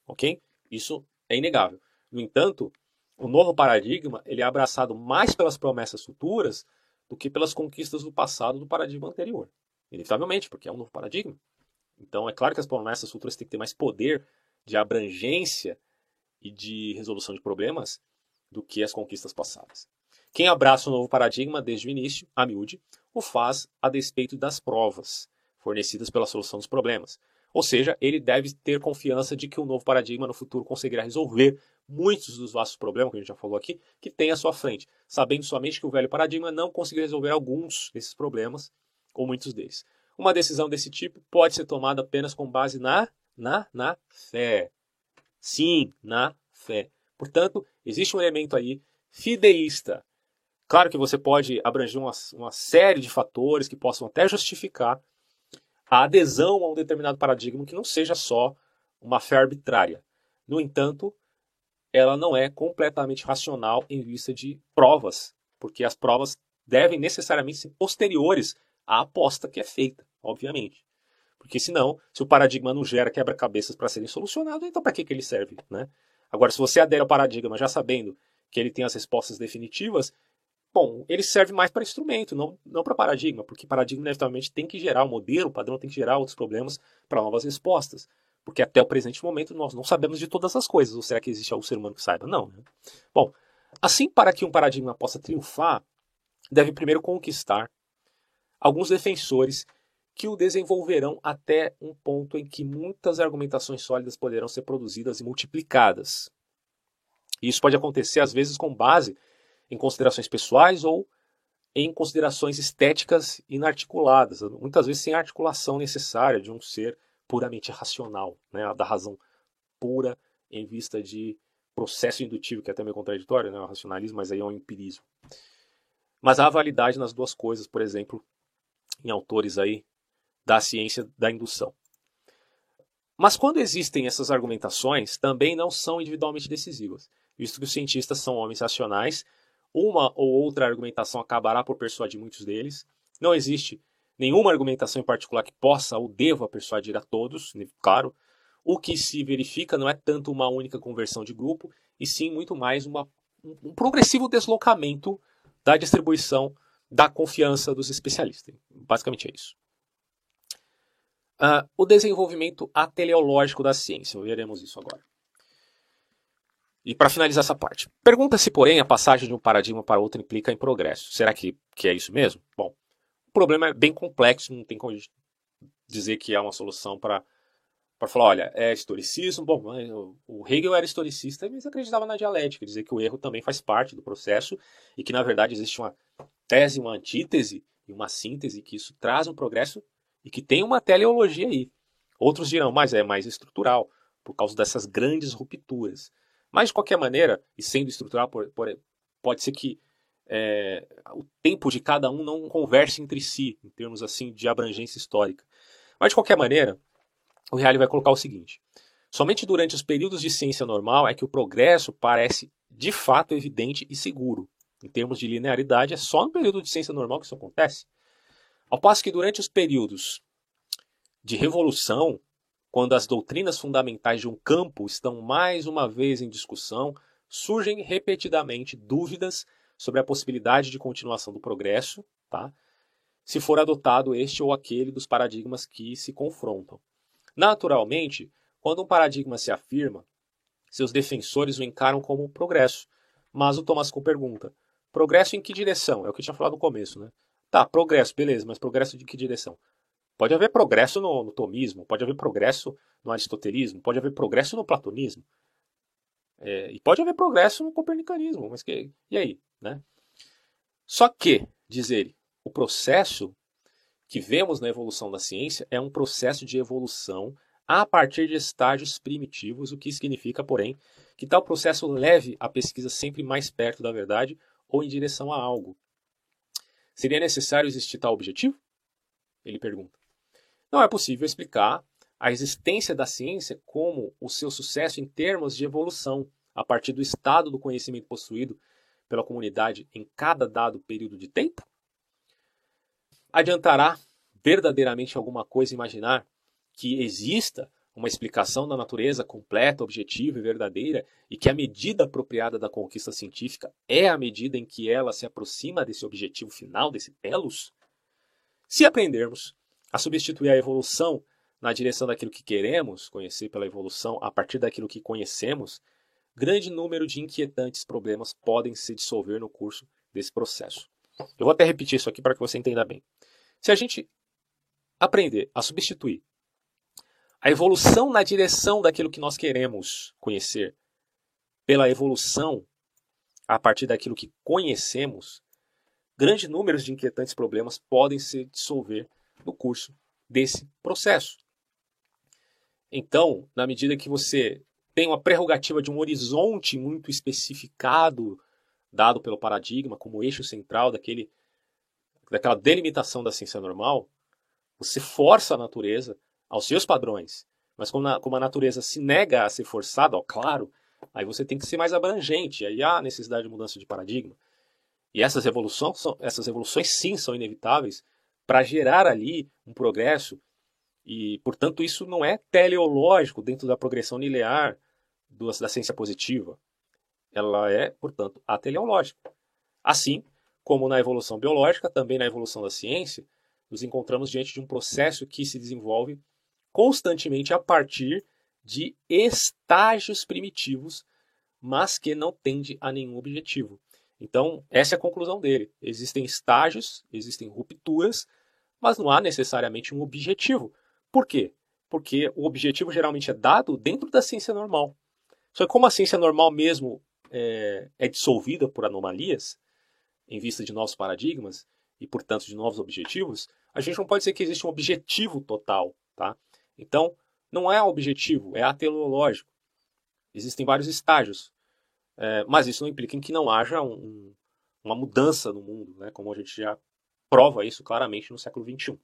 Ok? Isso é inegável. No entanto, o novo paradigma ele é abraçado mais pelas promessas futuras do que pelas conquistas do passado do paradigma anterior. Inevitavelmente, porque é um novo paradigma. Então, é claro que as promessas futuras têm que ter mais poder de abrangência e de resolução de problemas do que as conquistas passadas. Quem abraça o novo paradigma desde o início, a miúde, o faz a despeito das provas fornecidas pela solução dos problemas. Ou seja, ele deve ter confiança de que o novo paradigma no futuro conseguirá resolver muitos dos vastos problemas que a gente já falou aqui, que tem à sua frente, sabendo somente que o velho paradigma não conseguiu resolver alguns desses problemas, ou muitos deles. Uma decisão desse tipo pode ser tomada apenas com base na, na, na fé. Sim, na fé. Portanto, existe um elemento aí fideísta. Claro que você pode abranger uma, uma série de fatores que possam até justificar a adesão a um determinado paradigma que não seja só uma fé arbitrária. No entanto, ela não é completamente racional em vista de provas, porque as provas devem necessariamente ser posteriores à aposta que é feita, obviamente. Porque senão, se o paradigma não gera quebra-cabeças para serem solucionados, então para que, que ele serve? Né? Agora, se você adere ao paradigma já sabendo que ele tem as respostas definitivas, bom, ele serve mais para instrumento, não, não para paradigma, porque paradigma inevitavelmente tem que gerar um modelo, o padrão tem que gerar outros problemas para novas respostas. Porque até o presente momento nós não sabemos de todas as coisas, ou será que existe algum ser humano que saiba? Não. Né? Bom, assim, para que um paradigma possa triunfar, deve primeiro conquistar alguns defensores que o desenvolverão até um ponto em que muitas argumentações sólidas poderão ser produzidas e multiplicadas. Isso pode acontecer, às vezes, com base em considerações pessoais ou em considerações estéticas inarticuladas, muitas vezes sem a articulação necessária de um ser puramente racional, né, da razão pura em vista de processo indutivo, que é até meio contraditório, né, o racionalismo, mas aí é um empirismo. Mas há validade nas duas coisas, por exemplo, em autores aí da ciência da indução. Mas quando existem essas argumentações, também não são individualmente decisivas, visto que os cientistas são homens racionais, uma ou outra argumentação acabará por persuadir muitos deles. Não existe nenhuma argumentação em particular que possa ou deva persuadir a todos, né, claro. O que se verifica não é tanto uma única conversão de grupo, e sim muito mais uma, um progressivo deslocamento da distribuição da confiança dos especialistas. Basicamente é isso. Uh, o desenvolvimento ateleológico da ciência. Veremos isso agora. E para finalizar essa parte, pergunta-se, porém, a passagem de um paradigma para outro implica em progresso. Será que, que é isso mesmo? Bom, o problema é bem complexo, não tem como dizer que há uma solução para para falar, olha, é historicismo. Bom, o Hegel era historicista, mas acreditava na dialética, dizer que o erro também faz parte do processo e que, na verdade, existe uma tese, uma antítese e uma síntese que isso traz um progresso e que tem uma teleologia aí. Outros dirão, mas é mais estrutural, por causa dessas grandes rupturas. Mas, de qualquer maneira, e sendo estrutural, pode ser que é, o tempo de cada um não converse entre si, em termos assim de abrangência histórica. Mas, de qualquer maneira, o Reale vai colocar o seguinte: somente durante os períodos de ciência normal é que o progresso parece de fato evidente e seguro. Em termos de linearidade, é só no período de ciência normal que isso acontece. Ao passo que durante os períodos de revolução, quando as doutrinas fundamentais de um campo estão mais uma vez em discussão, surgem repetidamente dúvidas sobre a possibilidade de continuação do progresso, tá? se for adotado este ou aquele dos paradigmas que se confrontam. Naturalmente, quando um paradigma se afirma, seus defensores o encaram como progresso. Mas o Thomas Kuhn pergunta: progresso em que direção? É o que eu tinha falado no começo, né? Tá, progresso, beleza, mas progresso de que direção? Pode haver progresso no, no tomismo, pode haver progresso no aristotelismo, pode haver progresso no platonismo. É, e pode haver progresso no copernicanismo, mas que, e aí? Né? Só que, diz ele, o processo que vemos na evolução da ciência é um processo de evolução a partir de estágios primitivos, o que significa, porém, que tal processo leve a pesquisa sempre mais perto da verdade ou em direção a algo. Seria necessário existir tal objetivo? Ele pergunta. Não é possível explicar a existência da ciência como o seu sucesso em termos de evolução, a partir do estado do conhecimento possuído pela comunidade em cada dado período de tempo? Adiantará verdadeiramente alguma coisa imaginar que exista uma explicação da natureza completa, objetiva e verdadeira, e que a medida apropriada da conquista científica é a medida em que ela se aproxima desse objetivo final, desse telos? Se aprendermos a substituir a evolução na direção daquilo que queremos conhecer pela evolução a partir daquilo que conhecemos, grande número de inquietantes problemas podem se dissolver no curso desse processo. Eu vou até repetir isso aqui para que você entenda bem. Se a gente aprender a substituir a evolução na direção daquilo que nós queremos conhecer, pela evolução a partir daquilo que conhecemos, grandes números de inquietantes problemas podem se dissolver no curso desse processo. Então, na medida que você tem uma prerrogativa de um horizonte muito especificado, dado pelo paradigma como eixo central daquele, daquela delimitação da ciência normal, você força a natureza aos seus padrões. Mas como, na, como a natureza se nega a ser forçada, ó, claro, aí você tem que ser mais abrangente. Aí há necessidade de mudança de paradigma. E essas evoluções, são, essas evoluções sim são inevitáveis para gerar ali um progresso. E, portanto, isso não é teleológico dentro da progressão linear do, da ciência positiva. Ela é, portanto, ateleológica. Assim como na evolução biológica, também na evolução da ciência, nos encontramos diante de um processo que se desenvolve constantemente a partir de estágios primitivos, mas que não tende a nenhum objetivo. Então, essa é a conclusão dele. Existem estágios, existem rupturas, mas não há necessariamente um objetivo. Por quê? Porque o objetivo geralmente é dado dentro da ciência normal. Só que como a ciência normal mesmo é, é dissolvida por anomalias, em vista de novos paradigmas e, portanto, de novos objetivos, a gente não pode dizer que existe um objetivo total. Tá? Então, não é objetivo, é atelológico. Existem vários estágios. É, mas isso não implica em que não haja um, uma mudança no mundo, né? como a gente já prova isso claramente no século XXI.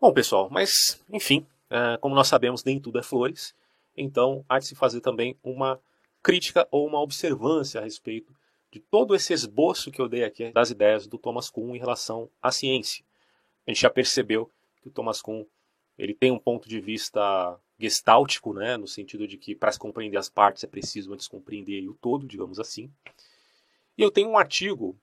Bom, pessoal, mas, enfim, é, como nós sabemos, nem tudo é flores, então há de se fazer também uma crítica ou uma observância a respeito de todo esse esboço que eu dei aqui das ideias do Thomas Kuhn em relação à ciência. A gente já percebeu que o Thomas Kuhn ele tem um ponto de vista gestáltico, né, no sentido de que para se compreender as partes é preciso antes compreender o todo, digamos assim. E eu tenho um artigo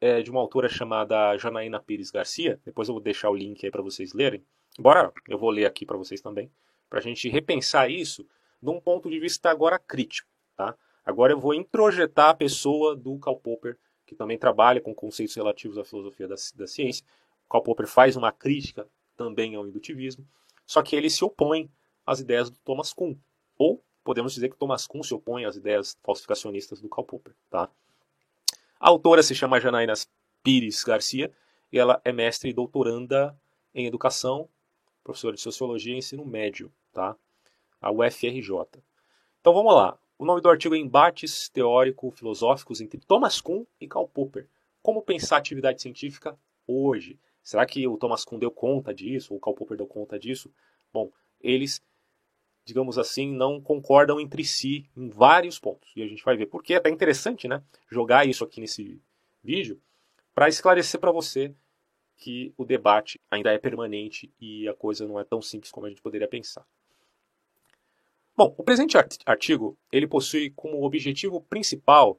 é, de uma autora chamada Janaína Pires Garcia, depois eu vou deixar o link aí para vocês lerem, embora eu vou ler aqui para vocês também, para a gente repensar isso num ponto de vista agora crítico. Tá? Agora eu vou introjetar a pessoa do Karl Popper, que também trabalha com conceitos relativos à filosofia da, da ciência. Karl Popper faz uma crítica também ao indutivismo, só que ele se opõe às ideias do Thomas Kuhn. Ou podemos dizer que Thomas Kuhn se opõe às ideias falsificacionistas do Karl Popper. Tá? A autora se chama Janaína Pires Garcia e ela é mestre e doutoranda em educação, professora de sociologia e ensino médio, tá? A UFRJ. Então vamos lá. O nome do artigo é Embates Teórico-Filosóficos entre Thomas Kuhn e Karl Popper. Como pensar atividade científica hoje? Será que o Thomas Kuhn deu conta disso, ou o Karl Popper deu conta disso? Bom, eles, digamos assim, não concordam entre si em vários pontos. E a gente vai ver. Porque é até interessante, né? Jogar isso aqui nesse vídeo para esclarecer para você que o debate ainda é permanente e a coisa não é tão simples como a gente poderia pensar. Bom, o presente artigo ele possui como objetivo principal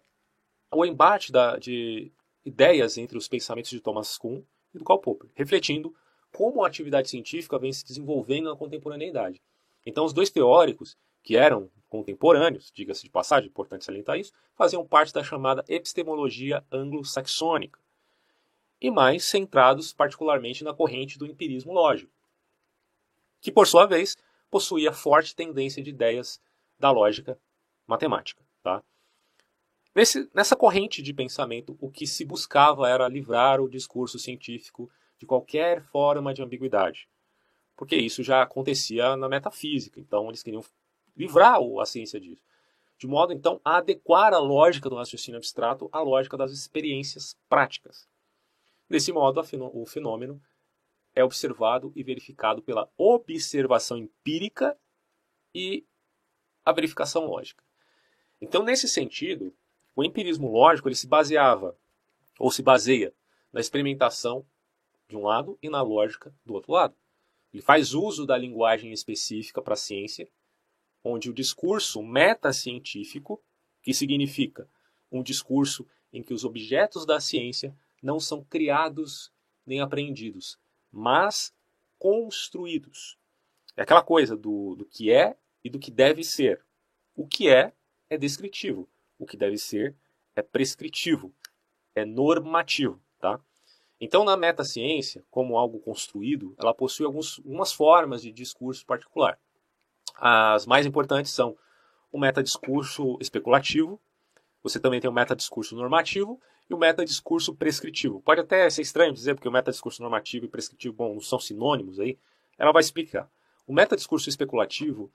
o embate da, de ideias entre os pensamentos de Thomas Kuhn e do Karl Popper, refletindo como a atividade científica vem se desenvolvendo na contemporaneidade. Então, os dois teóricos, que eram contemporâneos, diga-se de passagem, importante salientar isso, faziam parte da chamada epistemologia anglo-saxônica, e mais centrados particularmente na corrente do empirismo lógico, que, por sua vez, possuía forte tendência de ideias da lógica matemática. Tá? Nesse, nessa corrente de pensamento, o que se buscava era livrar o discurso científico de qualquer forma de ambiguidade, porque isso já acontecia na metafísica, então eles queriam livrar a ciência disso, de modo então a adequar a lógica do raciocínio abstrato à lógica das experiências práticas. Desse modo, o fenômeno é observado e verificado pela observação empírica e a verificação lógica. Então, nesse sentido, o empirismo lógico ele se baseava ou se baseia na experimentação de um lado e na lógica do outro lado. Ele faz uso da linguagem específica para a ciência, onde o discurso metacientífico, que significa um discurso em que os objetos da ciência não são criados nem apreendidos, mas construídos. É aquela coisa do, do que é e do que deve ser. O que é é descritivo, o que deve ser é prescritivo, é normativo, tá? Então, na metaciência, como algo construído, ela possui alguns, algumas formas de discurso particular. As mais importantes são o metadiscurso especulativo, você também tem o metadiscurso normativo e o metadiscurso prescritivo. Pode até ser estranho dizer, porque o metadiscurso normativo e prescritivo, bom, não são sinônimos aí. Ela vai explicar. O metadiscurso especulativo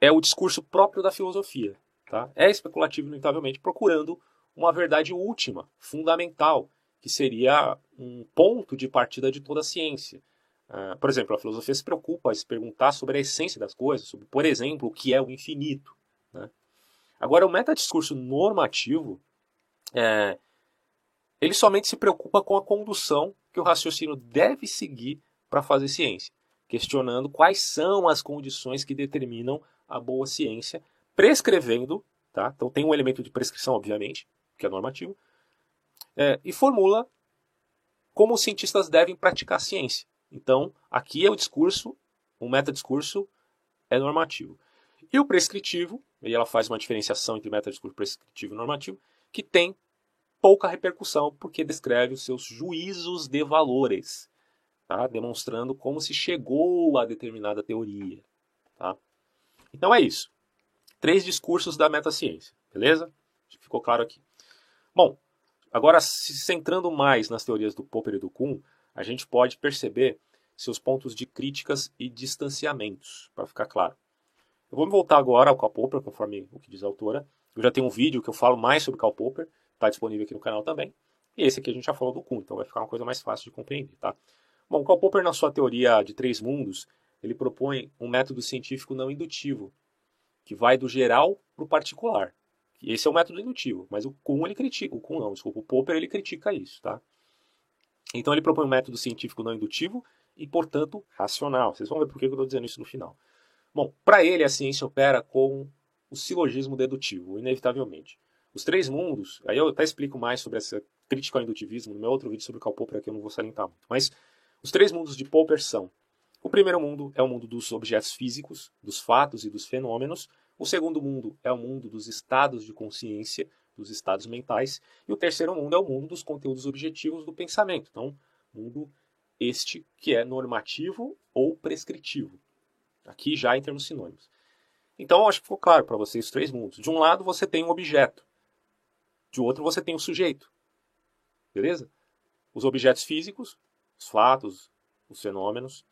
é o discurso próprio da filosofia. Tá? É especulativo, inevitavelmente, procurando uma verdade última, fundamental, que seria um ponto de partida de toda a ciência. Uh, por exemplo, a filosofia se preocupa em se perguntar sobre a essência das coisas, sobre, por exemplo, o que é o infinito. Né? Agora, o metadiscurso normativo é, ele somente se preocupa com a condução que o raciocínio deve seguir para fazer ciência, questionando quais são as condições que determinam a boa ciência, prescrevendo, tá? então tem um elemento de prescrição, obviamente, que é normativo, é, e formula como os cientistas devem praticar ciência. Então, aqui é o discurso, o metadiscurso é normativo. E o prescritivo, e ela faz uma diferenciação entre metadiscurso prescritivo e normativo, que tem pouca repercussão, porque descreve os seus juízos de valores, tá? demonstrando como se chegou a determinada teoria. Tá? Então é isso. Três discursos da metaciência, beleza? Ficou claro aqui. Bom, agora se centrando mais nas teorias do Popper e do Kuhn, a gente pode perceber seus pontos de críticas e distanciamentos, para ficar claro. Eu vou me voltar agora ao Karl Popper, conforme o que diz a autora. Eu já tenho um vídeo que eu falo mais sobre Karl Popper, está disponível aqui no canal também. E esse aqui a gente já falou do Kuhn, então vai ficar uma coisa mais fácil de compreender, tá? Bom, Karl Popper, na sua teoria de três mundos, ele propõe um método científico não indutivo, que vai do geral para o particular. Esse é o método indutivo, mas o Kuhn ele critica, o Kuhn não, desculpa, o Popper ele critica isso, tá? Então ele propõe um método científico não indutivo e, portanto, racional. Vocês vão ver por que eu estou dizendo isso no final. Bom, para ele a ciência opera com o silogismo dedutivo, inevitavelmente. Os três mundos, aí eu até explico mais sobre essa crítica ao indutivismo no meu outro vídeo sobre Karl Popper, aqui eu não vou salientar muito. Mas os três mundos de Popper são: o primeiro mundo é o mundo dos objetos físicos, dos fatos e dos fenômenos. O segundo mundo é o mundo dos estados de consciência, dos estados mentais. E o terceiro mundo é o mundo dos conteúdos objetivos do pensamento. Então, mundo este que é normativo ou prescritivo. Aqui já em termos sinônimos. Então, acho que ficou claro para vocês três mundos. De um lado, você tem um objeto. De outro, você tem o sujeito. Beleza? Os objetos físicos, os fatos, os fenômenos.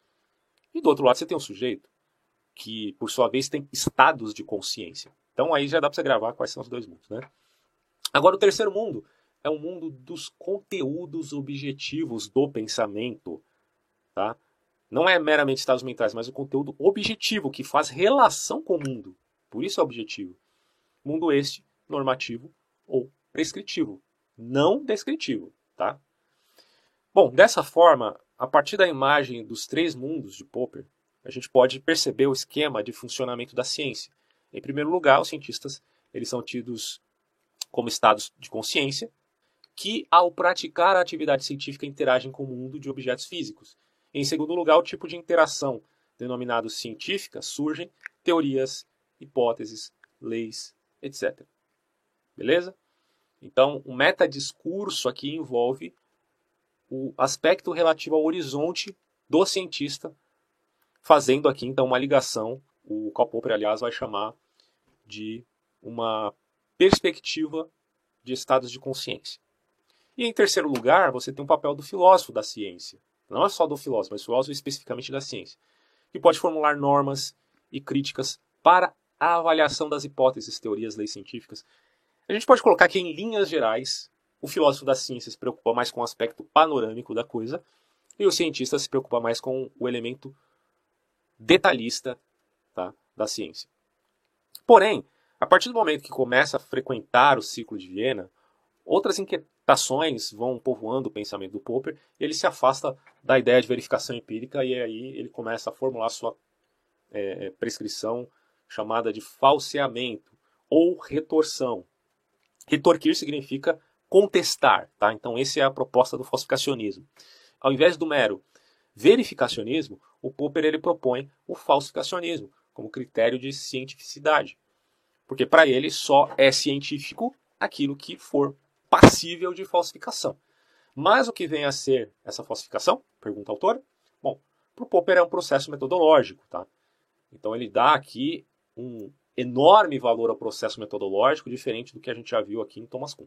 E do outro lado, você tem o sujeito, que, por sua vez, tem estados de consciência. Então, aí já dá para você gravar quais são os dois mundos, né? Agora, o terceiro mundo é o mundo dos conteúdos objetivos do pensamento, tá? Não é meramente estados mentais, mas o conteúdo objetivo que faz relação com o mundo. Por isso é objetivo. Mundo este normativo ou prescritivo, não descritivo, tá? Bom, dessa forma, a partir da imagem dos três mundos de Popper, a gente pode perceber o esquema de funcionamento da ciência. Em primeiro lugar, os cientistas eles são tidos como estados de consciência que, ao praticar a atividade científica, interagem com o mundo de objetos físicos. Em segundo lugar, o tipo de interação denominado científica surgem teorias, hipóteses, leis, etc. Beleza? Então, o metadiscurso aqui envolve o aspecto relativo ao horizonte do cientista, fazendo aqui então uma ligação, o Karl Popper, aliás, vai chamar de uma perspectiva de estados de consciência. E em terceiro lugar, você tem o papel do filósofo da ciência. Não é só do filósofo, mas filósofo especificamente da ciência, que pode formular normas e críticas para a avaliação das hipóteses, teorias, leis científicas. A gente pode colocar que, em linhas gerais, o filósofo da ciência se preocupa mais com o aspecto panorâmico da coisa e o cientista se preocupa mais com o elemento detalhista tá, da ciência. Porém, a partir do momento que começa a frequentar o ciclo de Viena, outras inquietações vão povoando o pensamento do Popper e ele se afasta da ideia de verificação empírica e aí ele começa a formular sua é, prescrição chamada de falseamento ou retorção. Retorquir significa contestar, tá? Então, essa é a proposta do falsificacionismo. Ao invés do mero verificacionismo, o Popper ele propõe o falsificacionismo como critério de cientificidade. Porque para ele só é científico aquilo que for passível de falsificação. Mas o que vem a ser essa falsificação? Pergunta a autora. Bom, para o Popper é um processo metodológico, tá? Então ele dá aqui um enorme valor ao processo metodológico, diferente do que a gente já viu aqui em Thomas Kuhn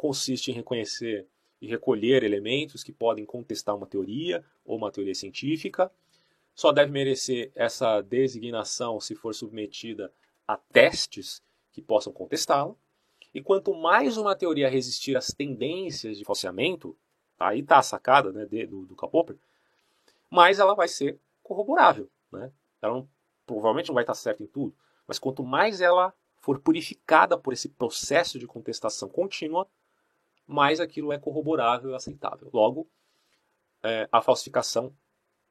consiste em reconhecer e recolher elementos que podem contestar uma teoria ou uma teoria científica. Só deve merecer essa designação se for submetida a testes que possam contestá-la. E quanto mais uma teoria resistir às tendências de falseamento, aí está a sacada né, do, do Popper, mais ela vai ser corroborável. Né? Ela não, provavelmente não vai estar certa em tudo, mas quanto mais ela for purificada por esse processo de contestação contínua, mais aquilo é corroborável e aceitável. Logo, é, a falsificação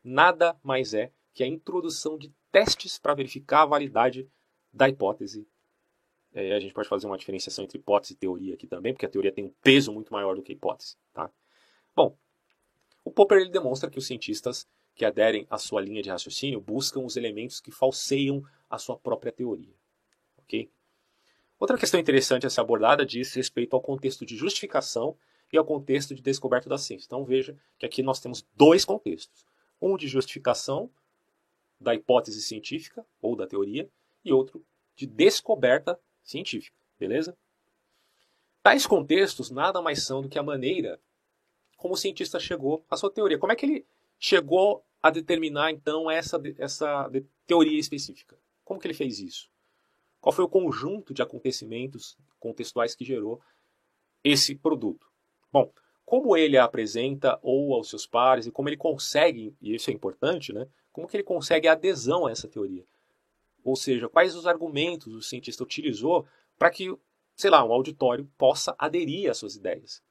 nada mais é que a introdução de testes para verificar a validade da hipótese. É, a gente pode fazer uma diferenciação entre hipótese e teoria aqui também, porque a teoria tem um peso muito maior do que a hipótese. Tá? Bom, o Popper ele demonstra que os cientistas que aderem à sua linha de raciocínio buscam os elementos que falseiam a sua própria teoria. Ok? Outra questão interessante a ser abordada diz respeito ao contexto de justificação e ao contexto de descoberta da ciência. Então veja que aqui nós temos dois contextos: um de justificação da hipótese científica ou da teoria e outro de descoberta científica, beleza? Tais contextos nada mais são do que a maneira como o cientista chegou à sua teoria. Como é que ele chegou a determinar então essa, essa teoria específica? Como que ele fez isso? Qual foi o conjunto de acontecimentos contextuais que gerou esse produto? Bom, como ele a apresenta ou aos seus pares e como ele consegue, e isso é importante, né? Como que ele consegue adesão a essa teoria? Ou seja, quais os argumentos o cientista utilizou para que, sei lá, um auditório possa aderir às suas ideias?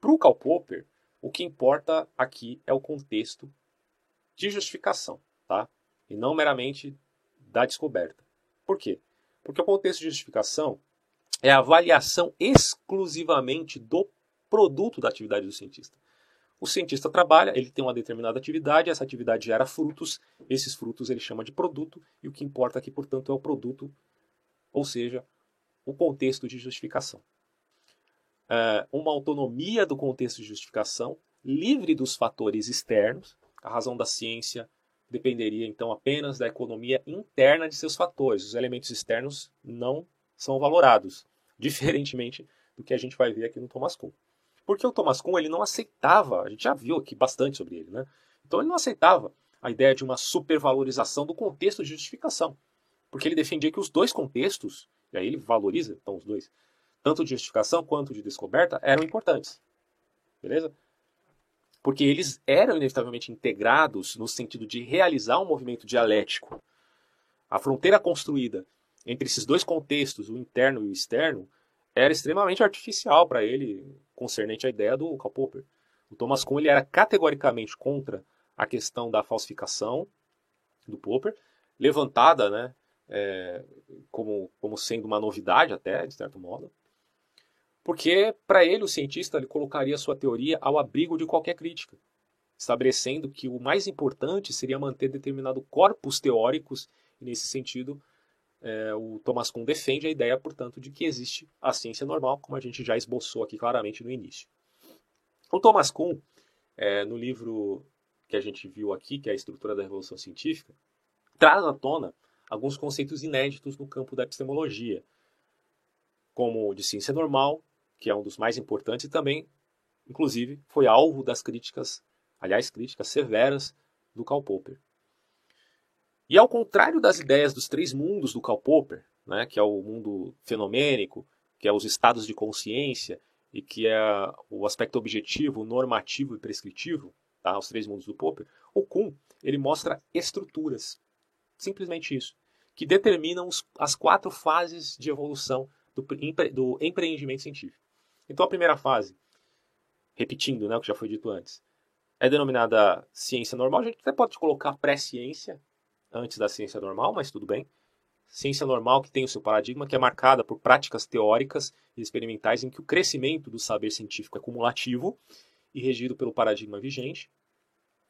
Para o Karl Popper, o que importa aqui é o contexto de justificação, tá? E não meramente da descoberta. Por quê? Porque o contexto de justificação é a avaliação exclusivamente do produto da atividade do cientista. O cientista trabalha, ele tem uma determinada atividade, essa atividade gera frutos, esses frutos ele chama de produto, e o que importa aqui, portanto, é o produto, ou seja, o contexto de justificação. É uma autonomia do contexto de justificação, livre dos fatores externos, a razão da ciência, dependeria então apenas da economia interna de seus fatores. Os elementos externos não são valorados, diferentemente do que a gente vai ver aqui no Thomas Kuhn. Porque o Thomas Kuhn ele não aceitava, a gente já viu aqui bastante sobre ele, né? Então ele não aceitava a ideia de uma supervalorização do contexto de justificação, porque ele defendia que os dois contextos, e aí ele valoriza então os dois, tanto de justificação quanto de descoberta, eram importantes. Beleza? Porque eles eram inevitavelmente integrados no sentido de realizar um movimento dialético. A fronteira construída entre esses dois contextos, o interno e o externo, era extremamente artificial para ele, concernente à ideia do Karl Popper. O Thomas Kuhn ele era categoricamente contra a questão da falsificação do Popper, levantada né, é, como, como sendo uma novidade até, de certo modo, porque para ele o cientista ele colocaria sua teoria ao abrigo de qualquer crítica, estabelecendo que o mais importante seria manter determinado corpus teóricos, e nesse sentido é, o Thomas Kuhn defende a ideia, portanto, de que existe a ciência normal, como a gente já esboçou aqui claramente no início. O Thomas Kuhn, é, no livro que a gente viu aqui, que é a Estrutura da Revolução Científica, traz à tona alguns conceitos inéditos no campo da epistemologia, como o de ciência normal, que é um dos mais importantes, e também, inclusive, foi alvo das críticas, aliás, críticas severas do Karl Popper. E ao contrário das ideias dos três mundos do Karl Popper, né, que é o mundo fenomênico, que é os estados de consciência e que é o aspecto objetivo, normativo e prescritivo, tá, os três mundos do Popper, o Kuhn ele mostra estruturas, simplesmente isso, que determinam os, as quatro fases de evolução do, do empreendimento científico. Então a primeira fase, repetindo né, o que já foi dito antes, é denominada ciência normal. A gente até pode colocar pré-ciência, antes da ciência normal, mas tudo bem. Ciência normal que tem o seu paradigma, que é marcada por práticas teóricas e experimentais em que o crescimento do saber científico é cumulativo e regido pelo paradigma vigente.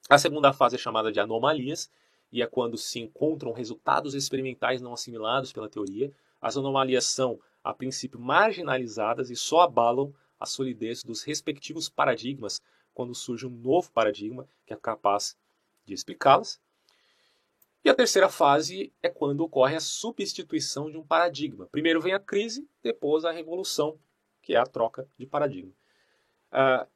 A segunda fase é chamada de anomalias, e é quando se encontram resultados experimentais não assimilados pela teoria. As anomalias são, a princípio, marginalizadas e só abalam a solidez dos respectivos paradigmas quando surge um novo paradigma que é capaz de explicá-las. E a terceira fase é quando ocorre a substituição de um paradigma. Primeiro vem a crise, depois a revolução, que é a troca de paradigma. Ah,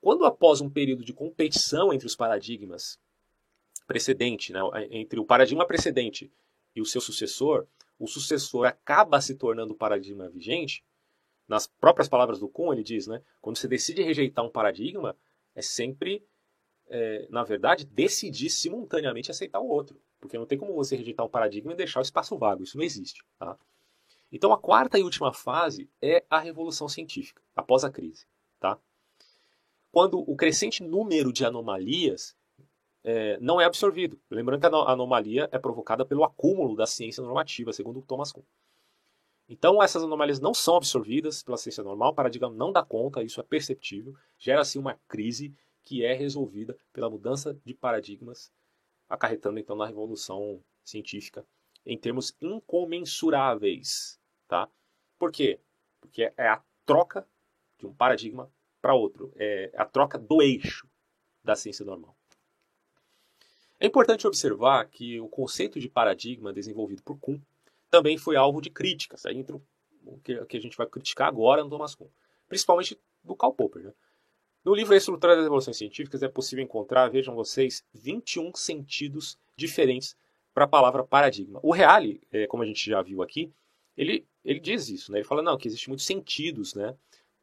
quando após um período de competição entre os paradigmas precedente, né, entre o paradigma precedente e o seu sucessor, o sucessor acaba se tornando o paradigma vigente, nas próprias palavras do Kuhn, ele diz, né, quando você decide rejeitar um paradigma, é sempre, é, na verdade, decidir simultaneamente aceitar o outro. Porque não tem como você rejeitar um paradigma e deixar o espaço vago. Isso não existe. Tá? Então a quarta e última fase é a revolução científica, após a crise. Tá? Quando o crescente número de anomalias é, não é absorvido. Lembrando que a anomalia é provocada pelo acúmulo da ciência normativa, segundo Thomas Kuhn. Então, essas anomalias não são absorvidas pela ciência normal, o paradigma não dá conta, isso é perceptível, gera-se uma crise que é resolvida pela mudança de paradigmas acarretando então na revolução científica em termos incomensuráveis, tá? Por quê? Porque é a troca de um paradigma para outro, é a troca do eixo da ciência normal. É importante observar que o conceito de paradigma desenvolvido por Kuhn também foi alvo de críticas, aí entra o que a gente vai criticar agora no Thomas Kuhn, principalmente do Karl Popper, né? No livro A Estrutura das Revoluções Científicas é possível encontrar, vejam vocês, 21 sentidos diferentes para a palavra paradigma. O Reale, é, como a gente já viu aqui, ele, ele diz isso, né? ele fala não, que existem muitos sentidos né,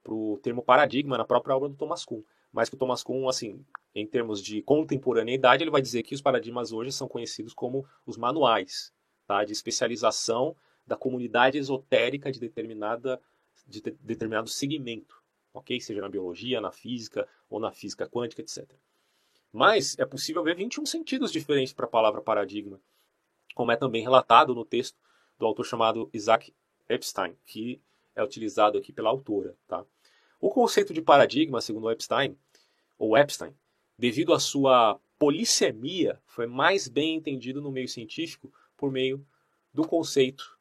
para o termo paradigma na própria obra do Thomas Kuhn, mas que o Thomas Kuhn, assim, em termos de contemporaneidade, ele vai dizer que os paradigmas hoje são conhecidos como os manuais tá, de especialização da comunidade esotérica de, determinada, de de, determinado segmento ok? Seja na biologia, na física ou na física quântica, etc. Mas é possível ver 21 sentidos diferentes para a palavra paradigma, como é também relatado no texto do autor chamado Isaac Epstein, que é utilizado aqui pela autora. Tá? O conceito de paradigma, segundo Epstein, ou Epstein, devido à sua polissemia, foi mais bem entendido no meio científico por meio do conceito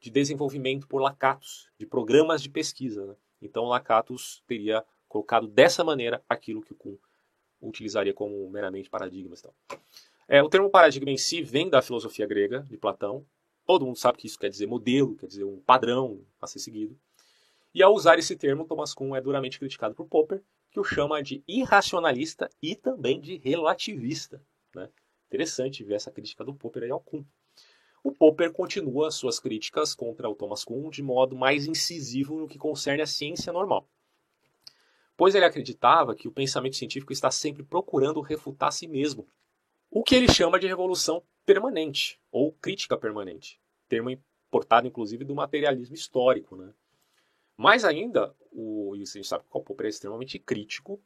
de desenvolvimento por lacatos, de programas de pesquisa. Né? Então Lakatos teria colocado dessa maneira aquilo que o Kuhn utilizaria como meramente paradigmas. Então. É, o termo paradigma em si vem da filosofia grega, de Platão. Todo mundo sabe que isso quer dizer modelo, quer dizer um padrão a ser seguido. E ao usar esse termo, Thomas Kuhn é duramente criticado por Popper, que o chama de irracionalista e também de relativista. Né? Interessante ver essa crítica do Popper aí ao Kuhn. O Popper continua suas críticas contra o Thomas Kuhn de modo mais incisivo no que concerne a ciência normal. Pois ele acreditava que o pensamento científico está sempre procurando refutar a si mesmo, o que ele chama de revolução permanente ou crítica permanente, termo importado inclusive do materialismo histórico. Né? Mais ainda, o, e a gente sabe que o Popper é extremamente crítico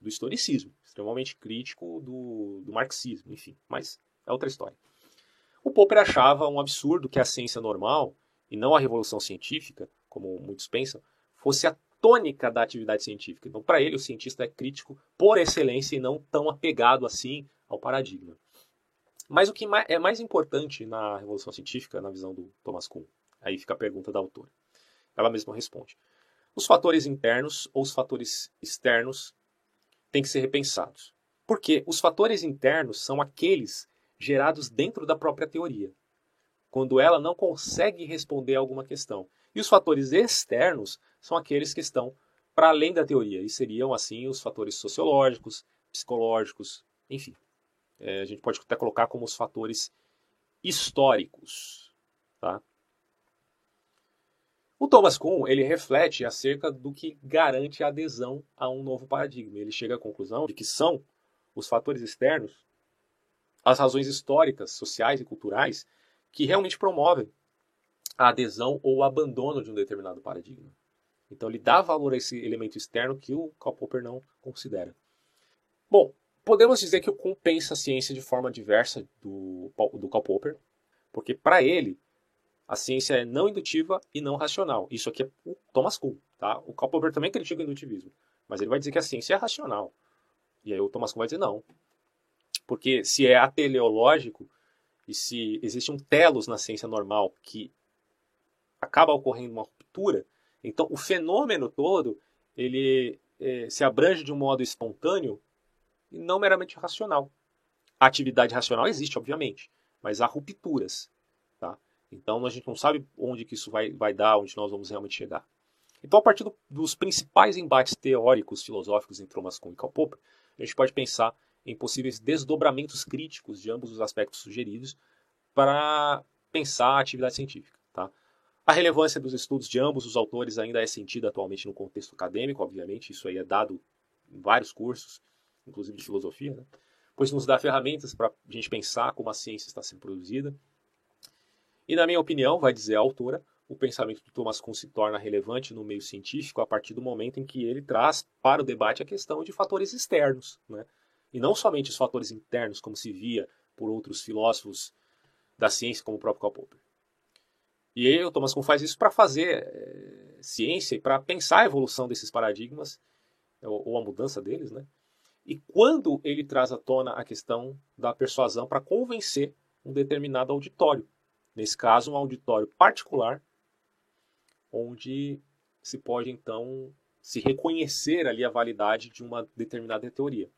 do historicismo, extremamente crítico do, do marxismo, enfim, mas é outra história. O Popper achava um absurdo que a ciência normal, e não a revolução científica, como muitos pensam, fosse a tônica da atividade científica. Então, para ele, o cientista é crítico por excelência e não tão apegado assim ao paradigma. Mas o que é mais importante na revolução científica, na visão do Thomas Kuhn, aí fica a pergunta da autora. Ela mesma responde: os fatores internos ou os fatores externos têm que ser repensados. Porque os fatores internos são aqueles gerados dentro da própria teoria, quando ela não consegue responder alguma questão. E os fatores externos são aqueles que estão para além da teoria, e seriam, assim, os fatores sociológicos, psicológicos, enfim. É, a gente pode até colocar como os fatores históricos. Tá? O Thomas Kuhn ele reflete acerca do que garante a adesão a um novo paradigma. Ele chega à conclusão de que são os fatores externos as razões históricas, sociais e culturais que realmente promovem a adesão ou o abandono de um determinado paradigma. Então ele dá valor a esse elemento externo que o Karl Popper não considera. Bom, podemos dizer que o Kuhn pensa a ciência de forma diversa do, do Karl Popper, porque para ele a ciência é não indutiva e não racional. Isso aqui é o Thomas Kuhn. Tá? O Karl Popper também critica o indutivismo, mas ele vai dizer que a ciência é racional. E aí o Thomas Kuhn vai dizer não, porque se é ateleológico e se existe um telos na ciência normal que acaba ocorrendo uma ruptura, então o fenômeno todo ele é, se abrange de um modo espontâneo e não meramente racional. A atividade racional existe, obviamente, mas há rupturas. Tá? Então a gente não sabe onde que isso vai, vai dar, onde nós vamos realmente chegar. Então, a partir do, dos principais embates teóricos, filosóficos entre Thomas Kuhn e Karl Popper, a gente pode pensar em possíveis desdobramentos críticos de ambos os aspectos sugeridos para pensar a atividade científica. Tá? A relevância dos estudos de ambos os autores ainda é sentida atualmente no contexto acadêmico, obviamente, isso aí é dado em vários cursos, inclusive de filosofia, né? pois nos dá ferramentas para a gente pensar como a ciência está sendo produzida. E, na minha opinião, vai dizer a autora, o pensamento de Thomas Kuhn se torna relevante no meio científico a partir do momento em que ele traz para o debate a questão de fatores externos, né? E não somente os fatores internos, como se via por outros filósofos da ciência, como o próprio Karl Popper. E aí o Thomas Kuhn faz isso para fazer é, ciência e para pensar a evolução desses paradigmas, ou, ou, a mudança deles, né? E quando ele traz à tona a questão da persuasão para convencer um determinado auditório, nesse caso um auditório particular, onde se pode então se reconhecer ali a validade de uma determinada teoria.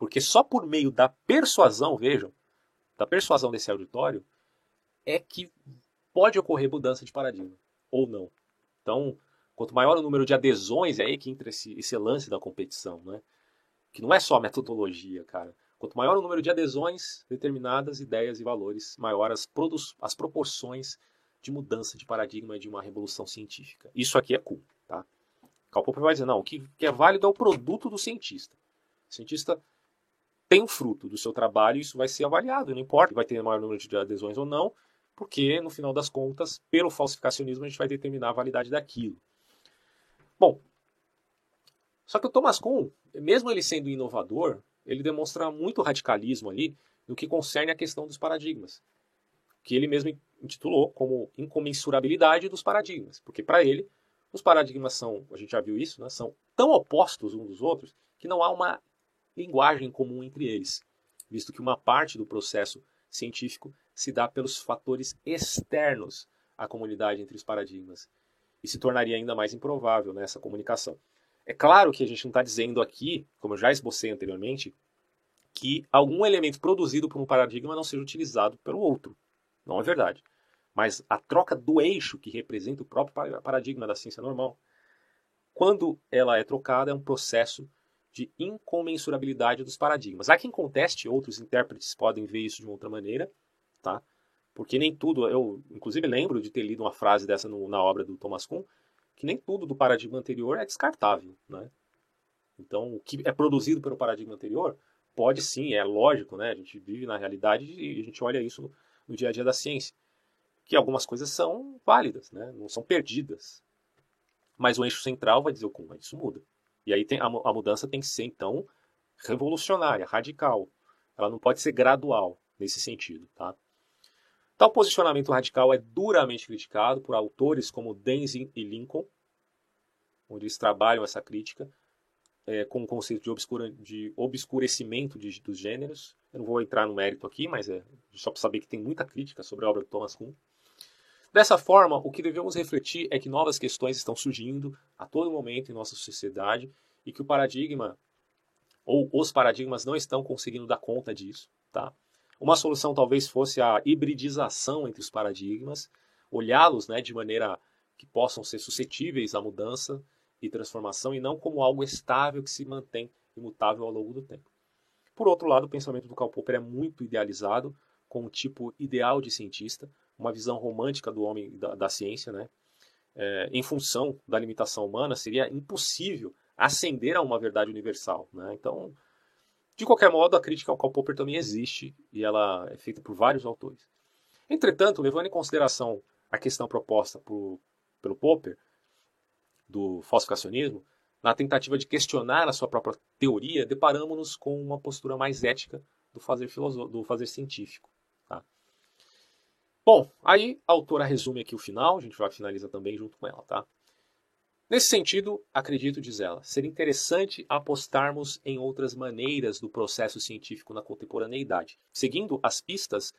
Porque só por meio da persuasão, vejam, da persuasão desse auditório, é que pode ocorrer mudança de paradigma, ou não. Então, quanto maior o número de adesões, é aí que entra esse, esse lance da competição, né? que não é só metodologia, cara. Quanto maior o número de adesões, determinadas ideias e valores, maior as, as proporções de mudança de paradigma de uma revolução científica. Isso aqui é cool, tá? Karl Popper vai dizer, não, o que, que é válido é o produto do cientista. O cientista tem fruto do seu trabalho isso vai ser avaliado. Não importa vai ter maior número de adesões ou não, porque no final das contas, pelo falsificacionismo, a gente vai determinar a validade daquilo. Bom, só que o Thomas Kuhn, mesmo ele sendo inovador, ele demonstra muito radicalismo ali no que concerne a questão dos paradigmas, que ele mesmo intitulou como incomensurabilidade dos paradigmas, porque para ele os paradigmas são, a gente já viu isso, né, são tão opostos uns dos outros que não há uma linguagem comum entre eles, visto que uma parte do processo científico se dá pelos fatores externos à comunidade entre os paradigmas, e se tornaria ainda mais improvável nessa comunicação. É claro que a gente não está dizendo aqui, como eu já esbocei anteriormente, que algum elemento produzido por um paradigma não seja utilizado pelo outro. Não é verdade. Mas a troca do eixo que representa o próprio paradigma da ciência normal, quando ela é trocada, é um processo de incomensurabilidade dos paradigmas. Há quem conteste, outros intérpretes podem ver isso de outra maneira, tá? Porque nem tudo, eu inclusive lembro de ter lido uma frase dessa no, na obra do Thomas Kuhn, que nem tudo do paradigma anterior é descartável, né? Então, o que é produzido pelo paradigma anterior pode sim, é lógico, né? A gente vive na realidade e a gente olha isso no, no dia a dia da ciência, que algumas coisas são válidas, né? Não são perdidas. Mas o eixo central vai dizer o como isso muda. E aí tem, a, a mudança tem que ser então revolucionária, radical. Ela não pode ser gradual nesse sentido, tá? Tal posicionamento radical é duramente criticado por autores como Denzin e Lincoln, onde eles trabalham essa crítica é, com o conceito de, obscura, de obscurecimento de, dos gêneros. Eu não vou entrar no mérito aqui, mas é só para saber que tem muita crítica sobre a obra de Thomas Kuhn. Dessa forma, o que devemos refletir é que novas questões estão surgindo a todo momento em nossa sociedade e que o paradigma ou os paradigmas não estão conseguindo dar conta disso, tá? Uma solução talvez fosse a hibridização entre os paradigmas, olhá-los né, de maneira que possam ser suscetíveis à mudança e transformação e não como algo estável que se mantém imutável ao longo do tempo. Por outro lado, o pensamento do Karl Popper é muito idealizado, com um tipo ideal de cientista, uma visão romântica do homem da, da ciência, né? É, em função da limitação humana, seria impossível ascender a uma verdade universal. Né? Então, de qualquer modo, a crítica ao Karl Popper também existe e ela é feita por vários autores. Entretanto, levando em consideração a questão proposta por, pelo Popper, do falsificacionismo, na tentativa de questionar a sua própria teoria, deparamos-nos com uma postura mais ética do fazer, do fazer científico. Bom, aí a autora resume aqui o final, a gente vai finalizar também junto com ela. Tá? Nesse sentido, acredito, diz ela, ser interessante apostarmos em outras maneiras do processo científico na contemporaneidade. Seguindo as pistas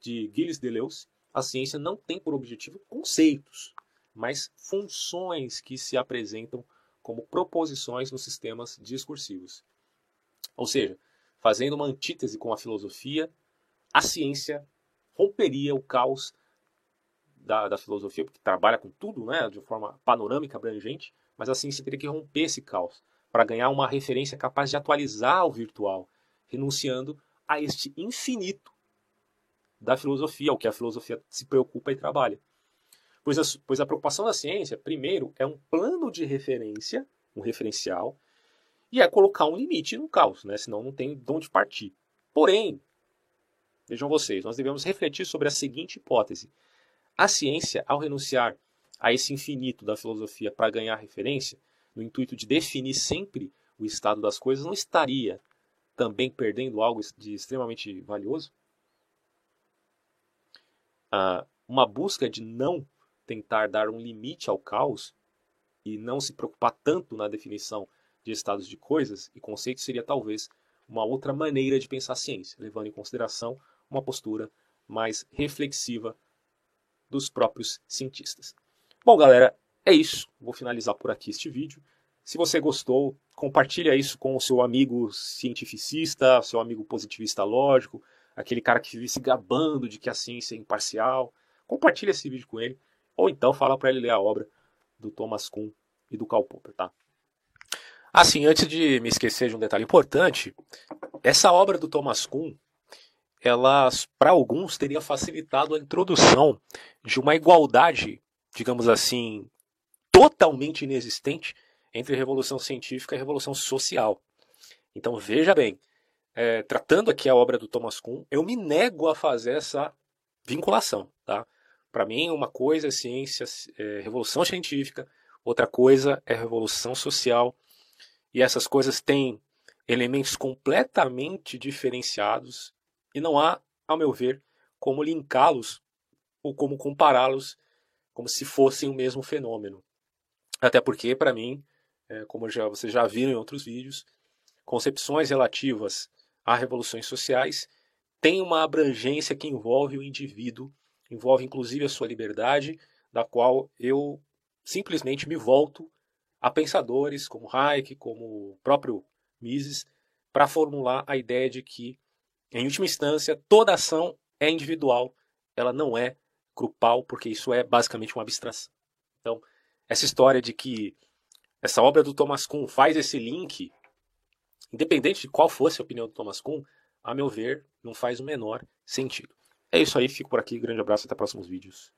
de Gilles Deleuze, a ciência não tem por objetivo conceitos, mas funções que se apresentam como proposições nos sistemas discursivos. Ou seja, fazendo uma antítese com a filosofia, a ciência romperia o caos da, da filosofia, porque trabalha com tudo, né, de forma panorâmica, abrangente, mas assim você teria que romper esse caos para ganhar uma referência capaz de atualizar o virtual, renunciando a este infinito da filosofia, o que a filosofia se preocupa e trabalha. Pois a, pois a preocupação da ciência, primeiro, é um plano de referência, um referencial, e é colocar um limite no caos, né? senão não tem de onde partir. Porém, vejam vocês, nós devemos refletir sobre a seguinte hipótese: a ciência, ao renunciar a esse infinito da filosofia para ganhar referência, no intuito de definir sempre o estado das coisas, não estaria também perdendo algo de extremamente valioso? Ah, uma busca de não tentar dar um limite ao caos e não se preocupar tanto na definição de estados de coisas e conceitos seria talvez uma outra maneira de pensar a ciência, levando em consideração uma postura mais reflexiva dos próprios cientistas. Bom, galera, é isso. Vou finalizar por aqui este vídeo. Se você gostou, compartilha isso com o seu amigo cientificista, seu amigo positivista lógico, aquele cara que vive se gabando de que a ciência é imparcial. Compartilha esse vídeo com ele, ou então fala para ele ler a obra do Thomas Kuhn e do Karl Popper, tá? Assim, antes de me esquecer de um detalhe importante, essa obra do Thomas Kuhn elas, para alguns, teria facilitado a introdução de uma igualdade, digamos assim, totalmente inexistente entre revolução científica e revolução social. Então, veja bem, é, tratando aqui a obra do Thomas Kuhn, eu me nego a fazer essa vinculação. Tá? Para mim, uma coisa é ciência, é revolução científica, outra coisa é revolução social, e essas coisas têm elementos completamente diferenciados e não há, ao meu ver, como linká-los ou como compará-los como se fossem o mesmo fenômeno. Até porque, para mim, é, como já, vocês já viram em outros vídeos, concepções relativas a revoluções sociais têm uma abrangência que envolve o indivíduo, envolve inclusive a sua liberdade, da qual eu simplesmente me volto a pensadores como Hayek, como o próprio Mises, para formular a ideia de que em última instância, toda ação é individual, ela não é grupal, porque isso é basicamente uma abstração. Então, essa história de que essa obra do Thomas Kuhn faz esse link, independente de qual fosse a opinião do Thomas Kuhn, a meu ver, não faz o menor sentido. É isso aí, fico por aqui. Grande abraço, até próximos vídeos.